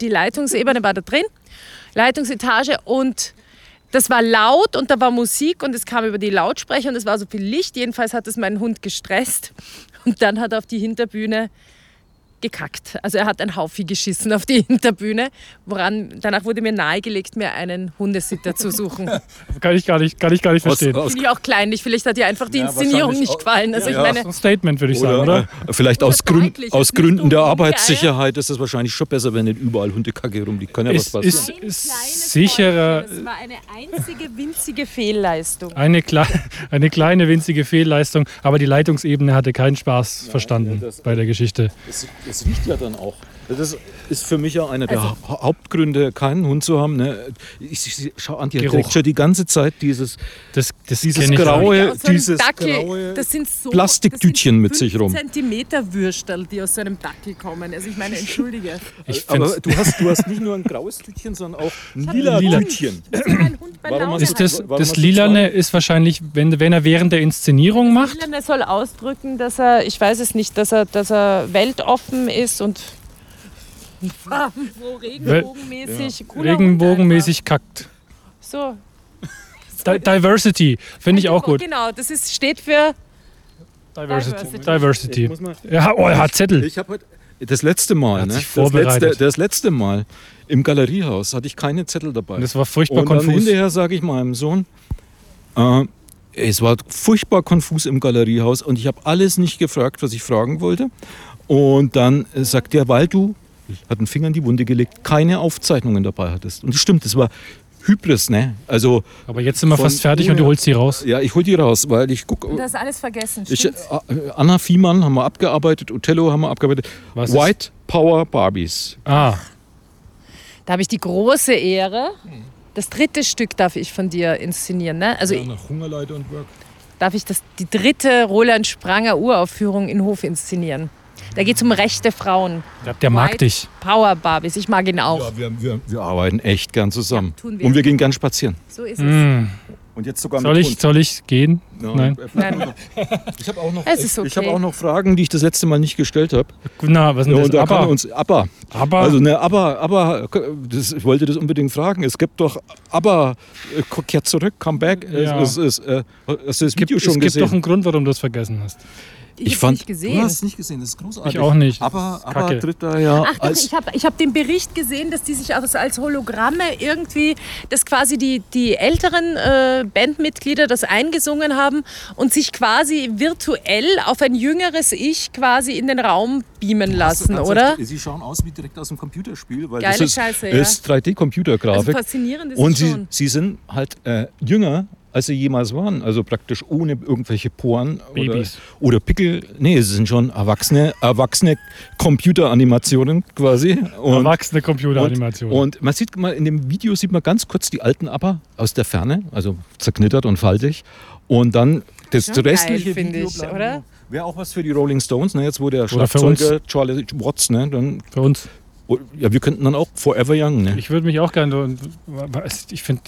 die Leitungsebene war da drin, Leitungsetage und das war laut und da war Musik und es kam über die Lautsprecher und es war so viel Licht. Jedenfalls hat es meinen Hund gestresst und dann hat er auf die Hinterbühne gekackt. Also er hat ein Haufi geschissen auf die Hinterbühne, woran danach wurde mir nahegelegt, mir einen Hundesitter zu suchen. kann, ich gar nicht, kann ich gar nicht Aus, verstehen. aus, Finde ich auch kleinlich. Vielleicht hat dir einfach die Ja, Inszenierung nicht gefallen. Also Ja, ich ja. meine, ein Statement, würde ich sagen, oder, oder? äh, vielleicht Oder aus, deutlich, aus Gründen der Arbeitssicherheit ist es wahrscheinlich schon besser, wenn nicht überall Hundekacke rumliegt. Kann ja was Ist, passieren. ist, ist sicherer. Das war eine einzige winzige Fehlleistung. eine, klei eine kleine winzige Fehlleistung, aber die Leitungsebene hatte keinen Spaß verstanden ja, das- bei der Geschichte. Es, es riecht ja dann auch. Das ist für mich ja einer der Also- Ha- Hauptgründe, keinen Hund zu haben. Ne? Ich, ich, schau an, trägt schon die ganze Zeit dieses, Das, das dieses graue, dieses Dackel, graue das sind so, Plastiktütchen mit sich rum. Zentimeter Würstel, die aus so einem Dackel kommen. Also ich meine, entschuldige. Ich Aber du hast, du hast nicht nur ein graues Tütchen, sondern auch ein lila, Lila. Tütchen. Das ist Warum das, Warum das Lilane ist wahrscheinlich, wenn, wenn er während der Inszenierung macht. Lilane soll ausdrücken, dass er, ich weiß es nicht, dass er, dass er weltoffen ist und regenbogenmäßig. cooler Regenbogenmäßig kackt. Hund. So. Di Diversity, finde ich auch gut. Genau, das ist, steht für Diversity. Diversity. Diversity. Ja, oh, er hat Zettel. Ich habe heute das letzte Mal, ne? das, letzte, das letzte Mal im Galeriehaus hatte ich keine Zettel dabei. Und das war furchtbar Und dann konfus. hinterher sage ich meinem Sohn, äh, es war furchtbar konfus im Galeriehaus und ich habe alles nicht gefragt, was ich fragen wollte. Und dann sagt er, weil du, hat einen Finger in die Wunde gelegt, keine Aufzeichnungen dabei hattest. Und das stimmt, das war Hybris, ne? Also, Aber jetzt sind wir Von fast fertig und du holst sie raus. ja, ich hol die raus, weil ich gucke. Du hast alles vergessen. Ich, äh, Anna Fiemann haben wir abgearbeitet, Othello haben wir abgearbeitet. Was ist- White Power Barbies. Ah, Da habe ich die große Ehre. Das dritte Stück darf ich von dir inszenieren. Ne? Also nach Hungerleiter und Work. darf ich das, die dritte Roland Spranger Uraufführung in Hof inszenieren. Da geht es um rechte Frauen. ich glaub, der mag White dich. Power Barbies. Ich mag ihn auch. Ja, wir, wir, wir arbeiten echt gern zusammen. Ja, tun wir. Und wir gehen gern spazieren. So ist es. Hm. Und jetzt sogar Soll, mit ich, soll ich gehen? Nein. Nein. Ich habe auch noch, Es ist ich habe okay. auch noch Fragen, die ich das letzte Mal nicht gestellt habe. Na, was ist Ja, und das? da Aber, uns aber, aber also ne, aber, aber, das, ich wollte das unbedingt fragen. Es gibt doch, aber äh, kehrt zurück, come back. Ja. Es, es, äh, hast du das es gibt, es schon gibt doch einen Grund, warum du es vergessen hast. Ich, hab's nicht gesehen. Du hast es nicht gesehen, das ist großartig. Ich auch nicht. Aber, aber da ja Ach doch, ich habe ich hab den Bericht gesehen, dass die sich als, als Hologramme irgendwie, dass quasi die, die älteren äh, Bandmitglieder das eingesungen haben und sich quasi virtuell auf ein jüngeres Ich quasi in den Raum beamen lassen, Also, oder? Sie schauen aus wie direkt aus dem Computerspiel, weil Geile das ist, Scheiße, ja. ist 3D-Computergrafik. Also faszinierend ist Und sie, schon. sie sind halt äh, jünger, als sie jemals waren. Also praktisch ohne irgendwelche Poren Babys. Oder, oder Pickel. Nee, sie sind schon erwachsene, erwachsene Computeranimationen quasi. Und, Erwachsene und, Computeranimation. und man sieht mal in dem Video sieht man ganz kurz die alten Aber aus der Ferne, also zerknittert und faltig. Und dann das Schon geil, restliche finde Video ich, bleiben oder? Wäre auch was für die Rolling Stones, ne? Jetzt wo der. Schlagzeuger Charlie Watts, ne? Dann, Für uns. Oh, ja, wir könnten dann auch Forever Young, ne? Ich würde mich auch gerne. Ich finde,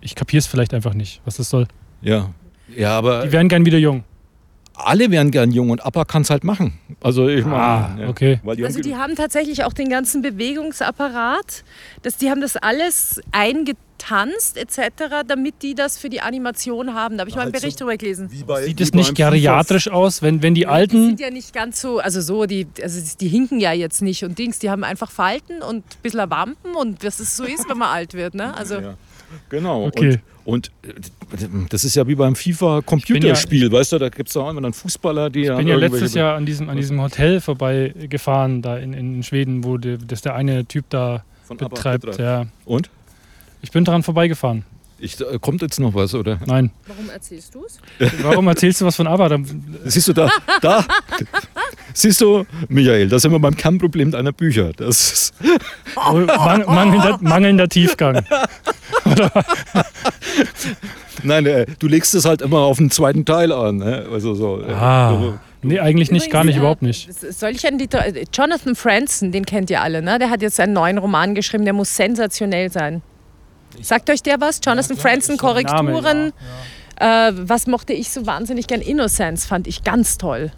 ich, kapiere es vielleicht einfach nicht, was das soll. Ja. Ja, aber Die werden gern wieder jung. alle wären gern jung und ABBA kann es halt machen. Also ich meine, Ah, ja, okay. weil die Also haben die haben tatsächlich auch den ganzen Bewegungsapparat, dass die haben das alles eingetanzt etc., damit die das für die Animation haben. Da habe ich mal einen Halt so- Bericht drüber gelesen. bei, Sieht es nicht geriatrisch aus, wenn, wenn die Die Alten. sind ja nicht ganz so, also so, die, also die hinken ja jetzt nicht und Dings, die haben einfach Falten und ein bisschen Wampen und was es so ist, wenn man alt wird. Ne? Also. Ja, genau. Okay. Und, und äh, das ist ja wie beim FIFA-Computerspiel, weißt du, da gibt es auch immer dann Fußballer, die Ich bin ja letztes Jahr an diesem, an diesem Hotel vorbeigefahren, da in, in Schweden, wo die, das der eine Typ da von ABBA betreibt. Ja. Und? Ich bin dran vorbeigefahren. Ich, äh, kommt jetzt noch was, oder? Nein. warum erzählst du es? Warum erzählst du was von ABBA? Da- Siehst du da, da, siehst du, Michael, da sind wir beim Kernproblem deiner Bücher. Das ist, Man, mangelnder, mangelnder Tiefgang. nein, äh, du legst es halt immer auf den zweiten Teil an. Ne? Also so, äh, Ah. so- Nee, eigentlich nicht, gar nicht, überhaupt nicht. Soll ich einen Liter Jonathan Franzen, den kennt ihr alle, ne? Der hat jetzt einen neuen Roman geschrieben, der muss sensationell sein. Sagt euch der was? Jonathan Franzen, Korrekturen. Äh, was mochte ich so wahnsinnig gern? Innocence fand ich ganz toll.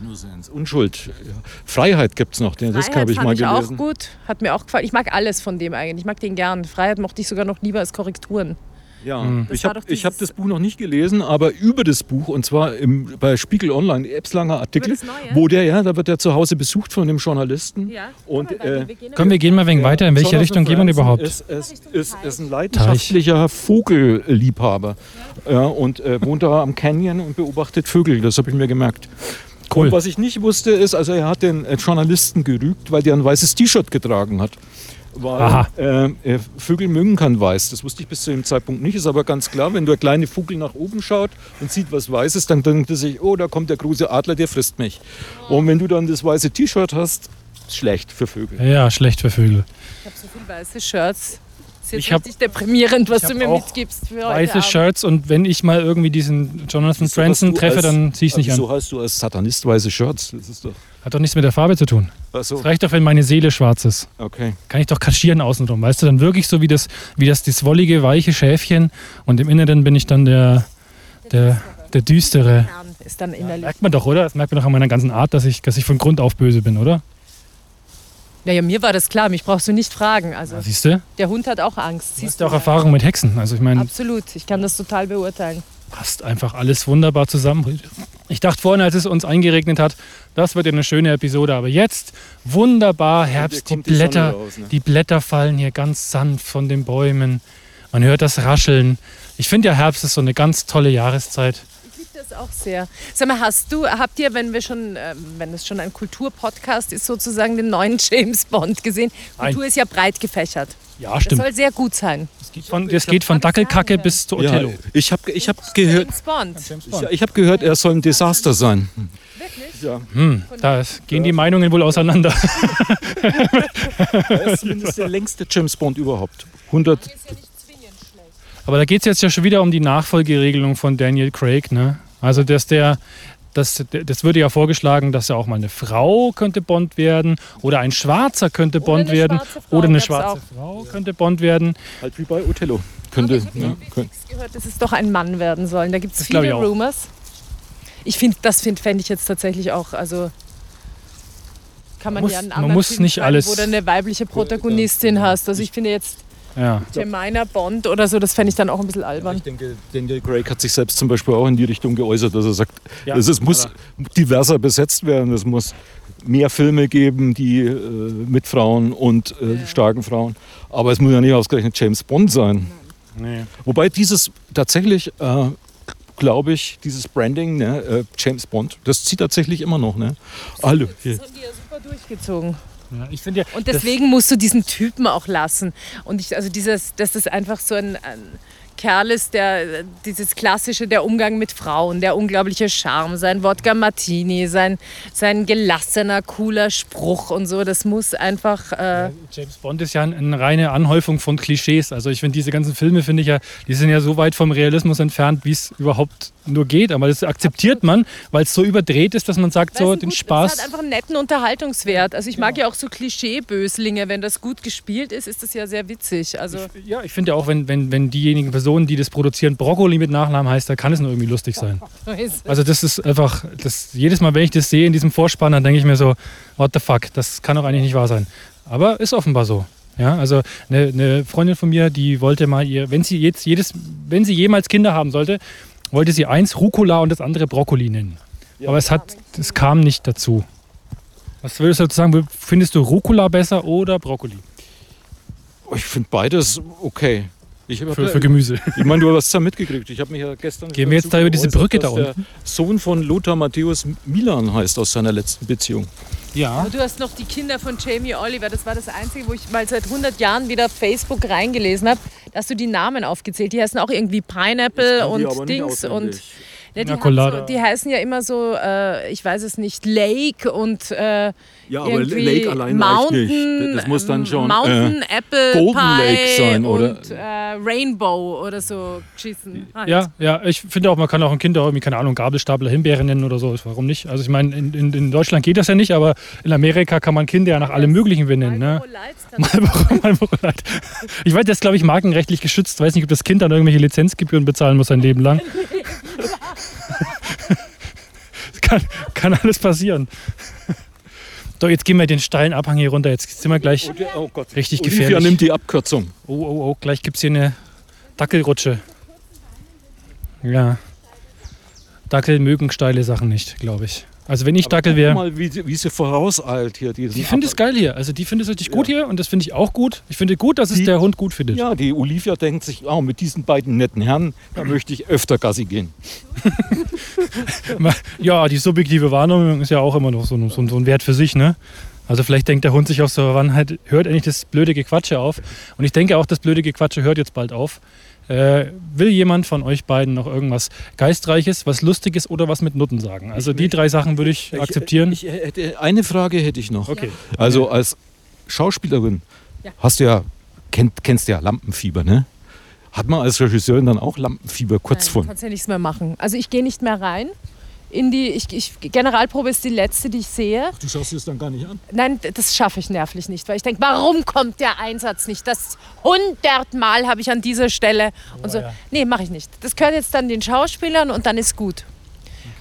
Innocence, Unschuld. Ja. Freiheit gibt es noch, den, das Freiheit habe ich fand mal ich gelesen. auch gut. Hat mir auch gefallen. Ich mag alles von dem eigentlich. Ich mag den gern. Freiheit mochte ich sogar noch lieber als Korrekturen. Ja, Mhm. Das ich habe hab das Buch noch nicht gelesen, aber über das Buch, und zwar im, bei Spiegel Online, Ebslanger Artikel, wo der, ja, da wird er zu Hause besucht von dem Journalisten. Ja. Und, äh, wir gehen Komm, wir gehen mal ein wenig weiter. In welche Jonathan Richtung gehen wir überhaupt? Ist, ist, ist, ist ein leidenschaftlicher Vogelliebhaber. Ja. und äh, wohnt da am Canyon und beobachtet Vögel, das habe ich mir gemerkt. Cool. Und was ich nicht wusste, ist, also er hat den äh, Journalisten gerügt, weil der ein weißes T-Shirt getragen hat. Weil äh, äh, Vögel mögen kein Weiß. Das wusste ich bis zu dem Zeitpunkt nicht. Ist aber ganz klar, wenn der kleine Vogel nach oben schaut und sieht was Weißes, dann denkt er sich, oh, da kommt der große Adler, der frisst mich. Und wenn du dann das weiße T-Shirt hast, ist schlecht für Vögel. Ja, schlecht für Vögel. Ich habe so viele weiße Shirts. Ist jetzt Ich hab- richtig deprimierend, was ich du mir auch mitgibst. Für Weiße Abend. Shirts und wenn ich mal irgendwie diesen Jonathan Wieso Franzen treffe, als- dann zieh ich es nicht Wieso an. hast du als Satanist weiße Shirts? Das ist doch. Hat doch nichts mit der Farbe zu tun. Es reicht doch, wenn meine Seele schwarz ist. okay. Kann ich doch kaschieren außenrum. Weißt du, dann wirklich so wie das, wie das, das wollige, weiche Schäfchen und im Inneren bin ich dann der, der, der düstere. Ist dann innerlich. Merkt man doch, oder? Das merkt man doch an meiner ganzen Art, dass ich, dass ich von Grund auf böse bin, oder? Naja, mir war das klar. Mich brauchst du nicht fragen. Also, Ja, siehst du? der Hund hat auch Angst. Du Siehst hast ja auch. Erfahrung mit Hexen. Also ich meine, Absolut. Ich kann das total beurteilen. passt einfach alles wunderbar zusammen. Ich dachte vorhin, als es uns eingeregnet hat, das wird ja eine schöne Episode. Aber jetzt wunderbar Herbst. Die die Blätter, raus, ne? die Blätter fallen hier ganz sanft von den Bäumen. Man hört das Rascheln. Ich finde ja Herbst ist so eine ganz tolle Jahreszeit. Das auch sehr. Sag mal, hast du, habt ihr, wenn wir schon, ähm, wenn es schon ein Kulturpodcast ist, sozusagen den neuen James Bond gesehen? Nein. Kultur ist ja breit gefächert. Ja, Das stimmt. soll sehr gut sein. Es geht von, es geht von Dackelkacke bis zu Ja, Othello. ich habe ich hab gehört, James Bond. ich, ich hab gehört, er soll ein Desaster sein. Wirklich? Ja, Hm, da gehen die Meinungen wohl auseinander. er ist zumindest der längste James Bond überhaupt. 100, Ist ja nicht zwingend schlecht. Aber da geht es jetzt ja schon wieder um die Nachfolgeregelung von Daniel Craig. Ne? Also, dass der, das, das würde ja vorgeschlagen, dass ja auch mal eine Frau könnte Bond werden oder ein Schwarzer könnte Bond eine werden oder eine schwarze Frau könnte Bond werden. halt wie bei Othello. Könnte, Ich habe ja, könnte. gehört, dass es doch ein Mann werden soll. Da gibt es viele ich auch. Rumors. Ich finde, das find, fände ich jetzt tatsächlich auch, also kann man muss- ja einen man anderen muss Film nicht alles- wo du eine weibliche Protagonistin hast. Also ich finde jetzt Ja. Jemina Bond oder so, das fände ich dann auch ein bisschen albern. Ich denke, Daniel Craig hat sich selbst zum Beispiel auch in die Richtung geäußert, dass er sagt, Ja, es, es muss diverser besetzt werden, es muss mehr Filme geben, die äh, mit Frauen und äh, starken Frauen. Aber es muss ja nicht ausgerechnet James Bond sein. Nee. Wobei dieses tatsächlich, äh, glaube ich, dieses Branding, ne, äh, James Bond, das zieht tatsächlich immer noch. Ne? Hier. Das haben die ja super durchgezogen. Ja, ich finde ja, Und deswegen musst du diesen Typen auch lassen. Und ich, also dieses, dass das einfach so ein, ein Kerl ist, der dieses klassische, der Umgang mit Frauen, der unglaubliche Charme, sein Wodka Martini, sein, sein gelassener, cooler Spruch und so, das muss einfach. Äh, James Bond ist ja ein- eine reine Anhäufung von Klischees. Also ich finde diese ganzen Filme, finde ich ja, die sind ja so weit vom Realismus entfernt, wie es überhaupt nur geht. Aber das akzeptiert man, weil es so überdreht ist, dass man sagt, so du, den gut, Spaß. Das hat einfach einen netten Unterhaltungswert. Also ich mag ja auch so Klischee-Böslinge. Wenn das gut gespielt ist, ist das ja sehr witzig. Also Ja, ich finde ja auch, wenn, wenn, wenn diejenigen Personen, die das produzieren, Brokkoli mit Nachnamen heißt, dann kann es nur irgendwie lustig sein. Also das ist einfach, das, jedes Mal, wenn ich das sehe in diesem Vorspann, dann denke ich mir so, what the fuck, das kann doch eigentlich nicht wahr sein. Aber ist offenbar so. Ja, also eine, eine Freundin von mir, die wollte mal ihr, wenn sie jetzt jedes, wenn sie jemals Kinder haben sollte, wollte sie eins Rucola und das andere Brokkoli nennen. Aber es hat, es kam nicht dazu. Was würdest du dazu sagen? Findest du Rucola besser oder Brokkoli? Ich finde beides okay. Ich, hab Für, ja- für Gemüse. ich meine, du hast es ja mitgekriegt. Ich habe mich ja gestern. Gehen wir jetzt da über diese Brücke da der Sohn von Lothar Matthäus Milan heißt aus seiner letzten Beziehung. Ja. Aber du hast noch die Kinder von Jamie Oliver. Das war das Einzige, wo ich mal seit 100 Jahren wieder auf Facebook reingelesen habe. Da hast du die Namen aufgezählt. Die heißen auch irgendwie Pineapple und Dings und. Ja, die, so, die heißen ja immer so, äh, ich weiß es nicht, Lake und äh, Ja, aber irgendwie Lake allein Mountain, reicht nicht. Das muss dann schon, Mountain Apple Golden Pie Lake sein, oder? und äh, Rainbow oder so geschissen. Halt. Ja, ja, ich finde auch, man kann auch ein Kind auch irgendwie, keine Ahnung, Gabelstapler Himbeere nennen oder so. Warum nicht? Also ich meine, in, in, in Deutschland geht das ja nicht, aber in Amerika kann man Kinder ja nach allem Möglichen benennen. Ne? Marlboro Marlboro, Light. Ich weiß, das ist, glaube ich, markenrechtlich geschützt. Weiß nicht, ob das Kind dann irgendwelche Lizenzgebühren bezahlen muss sein Leben lang. Das kann, kann alles passieren. So, jetzt gehen wir den steilen Abhang hier runter. Jetzt sind wir gleich. Oh Gott. Richtig Olivia gefährlich. nimmt die Abkürzung. Oh, oh, oh, gleich gibt es hier eine Dackelrutsche. Ja. Dackel mögen steile Sachen nicht, glaube ich. Also wenn ich Dackel Guck wäre. mal, wie, sie- wie sie vorauseilt hier. diesen Die finde es geil hier. Also die findet es richtig gut hier und das finde ich auch gut. Ich finde gut, dass es Die- der Hund gut findet. Ja, die Olivia denkt sich, oh, mit diesen beiden netten Herren, da möchte ich öfter Gassi gehen. Ja, die subjektive Wahrnehmung ist ja auch immer noch so, ein- so, so ein Wert für sich, ne? Also vielleicht denkt der Hund sich auch so, wann halt hört endlich das blöde Gequatsche auf. Und ich denke auch, das blöde Gequatsche hört jetzt bald auf. Äh, will jemand von euch beiden noch irgendwas Geistreiches, was Lustiges oder was mit Nutten sagen? Also die drei Sachen würde ich akzeptieren. Ich, ich hätte, eine Frage hätte ich noch. Okay. Also als Schauspielerin Ja. hast du ja, kennt, kennst du ja Lampenfieber, ne? Hat man als Regisseurin dann auch Lampenfieber kurz Nein, vor? du kannst ja nichts mehr machen. Also ich gehe nicht mehr rein. In die, ich, ich, Generalprobe ist die letzte, die ich sehe. Du schaust es dann gar nicht an. Nein, das schaffe ich nervlich nicht, weil ich denke, warum kommt der Einsatz nicht? Das hundertmal habe ich an dieser Stelle und so. ja. Nee, mache ich nicht. Das gehört jetzt dann den Schauspielern und dann ist gut.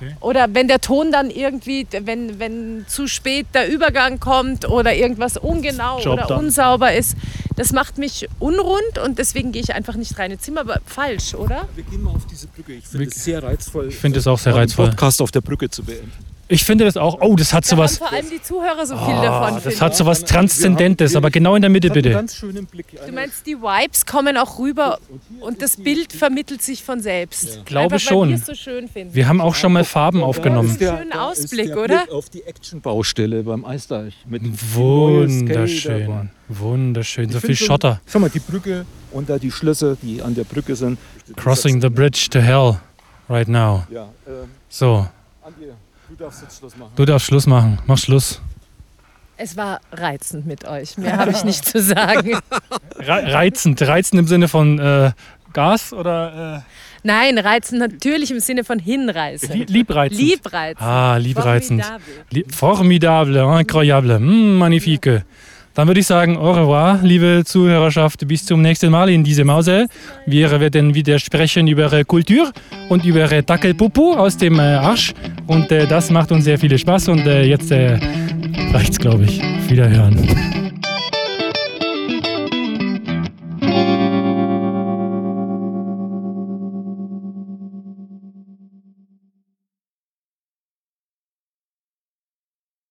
Okay. Oder wenn der Ton dann irgendwie, wenn, wenn zu spät der Übergang kommt oder irgendwas ungenau Job oder done. unsauber ist, das macht mich unrund und deswegen gehe ich einfach nicht rein ins Zimmer. Aber falsch, oder? Wir gehen mal auf diese Brücke. Ich finde es sehr reizvoll. Ich finde es auch sehr einen reizvoll. Podcast auf der Brücke zu beenden. Ich finde das auch. Oh, das hat Da haben sowas. vor allem die Zuhörer so viel Ah, davon. das hat sowas Wir Transzendentes, haben- aber genau in der Mitte Das bitte. ganz schönen Blick. Du meinst, die Vibes kommen auch rüber und das Bild vermittelt sich von selbst. Glaube Einfach, schon. So. Wir haben auch schon mal Farben aufgenommen. der, Schönen da ist Ausblick, der oder? Blick auf die Actionbaustelle beim Eisdeich. Mit dem neuen Wunderschön. Wunderschön. So viel Schotter. Schau mal, die Brücke und da die Schlösser, die an der Brücke sind. Crossing the bridge to hell right now. Ja, ähm, So, Antje, du darfst jetzt Schluss machen. du darfst Schluss machen. Mach Schluss. Es war reizend mit euch. Mehr habe ich nicht zu sagen. Re reizend. Reizend im Sinne von äh, Gas oder Nein, reizend natürlich im Sinne von äh, hinreißen. lie- liebreizend? Liebreizend. Ah, liebreizend. Formidabel. Li- Formidable, incroyable, mm, magnifique. Dann würde ich sagen, au revoir, liebe Zuhörerschaft, bis zum nächsten Mal in diese Mause. Wir werden wieder sprechen über Kultur und über Dackelpopo aus dem äh, Arsch. Und äh, das macht uns sehr viel Spaß. Und äh, jetzt reicht's, glaube ich. Wiederhören.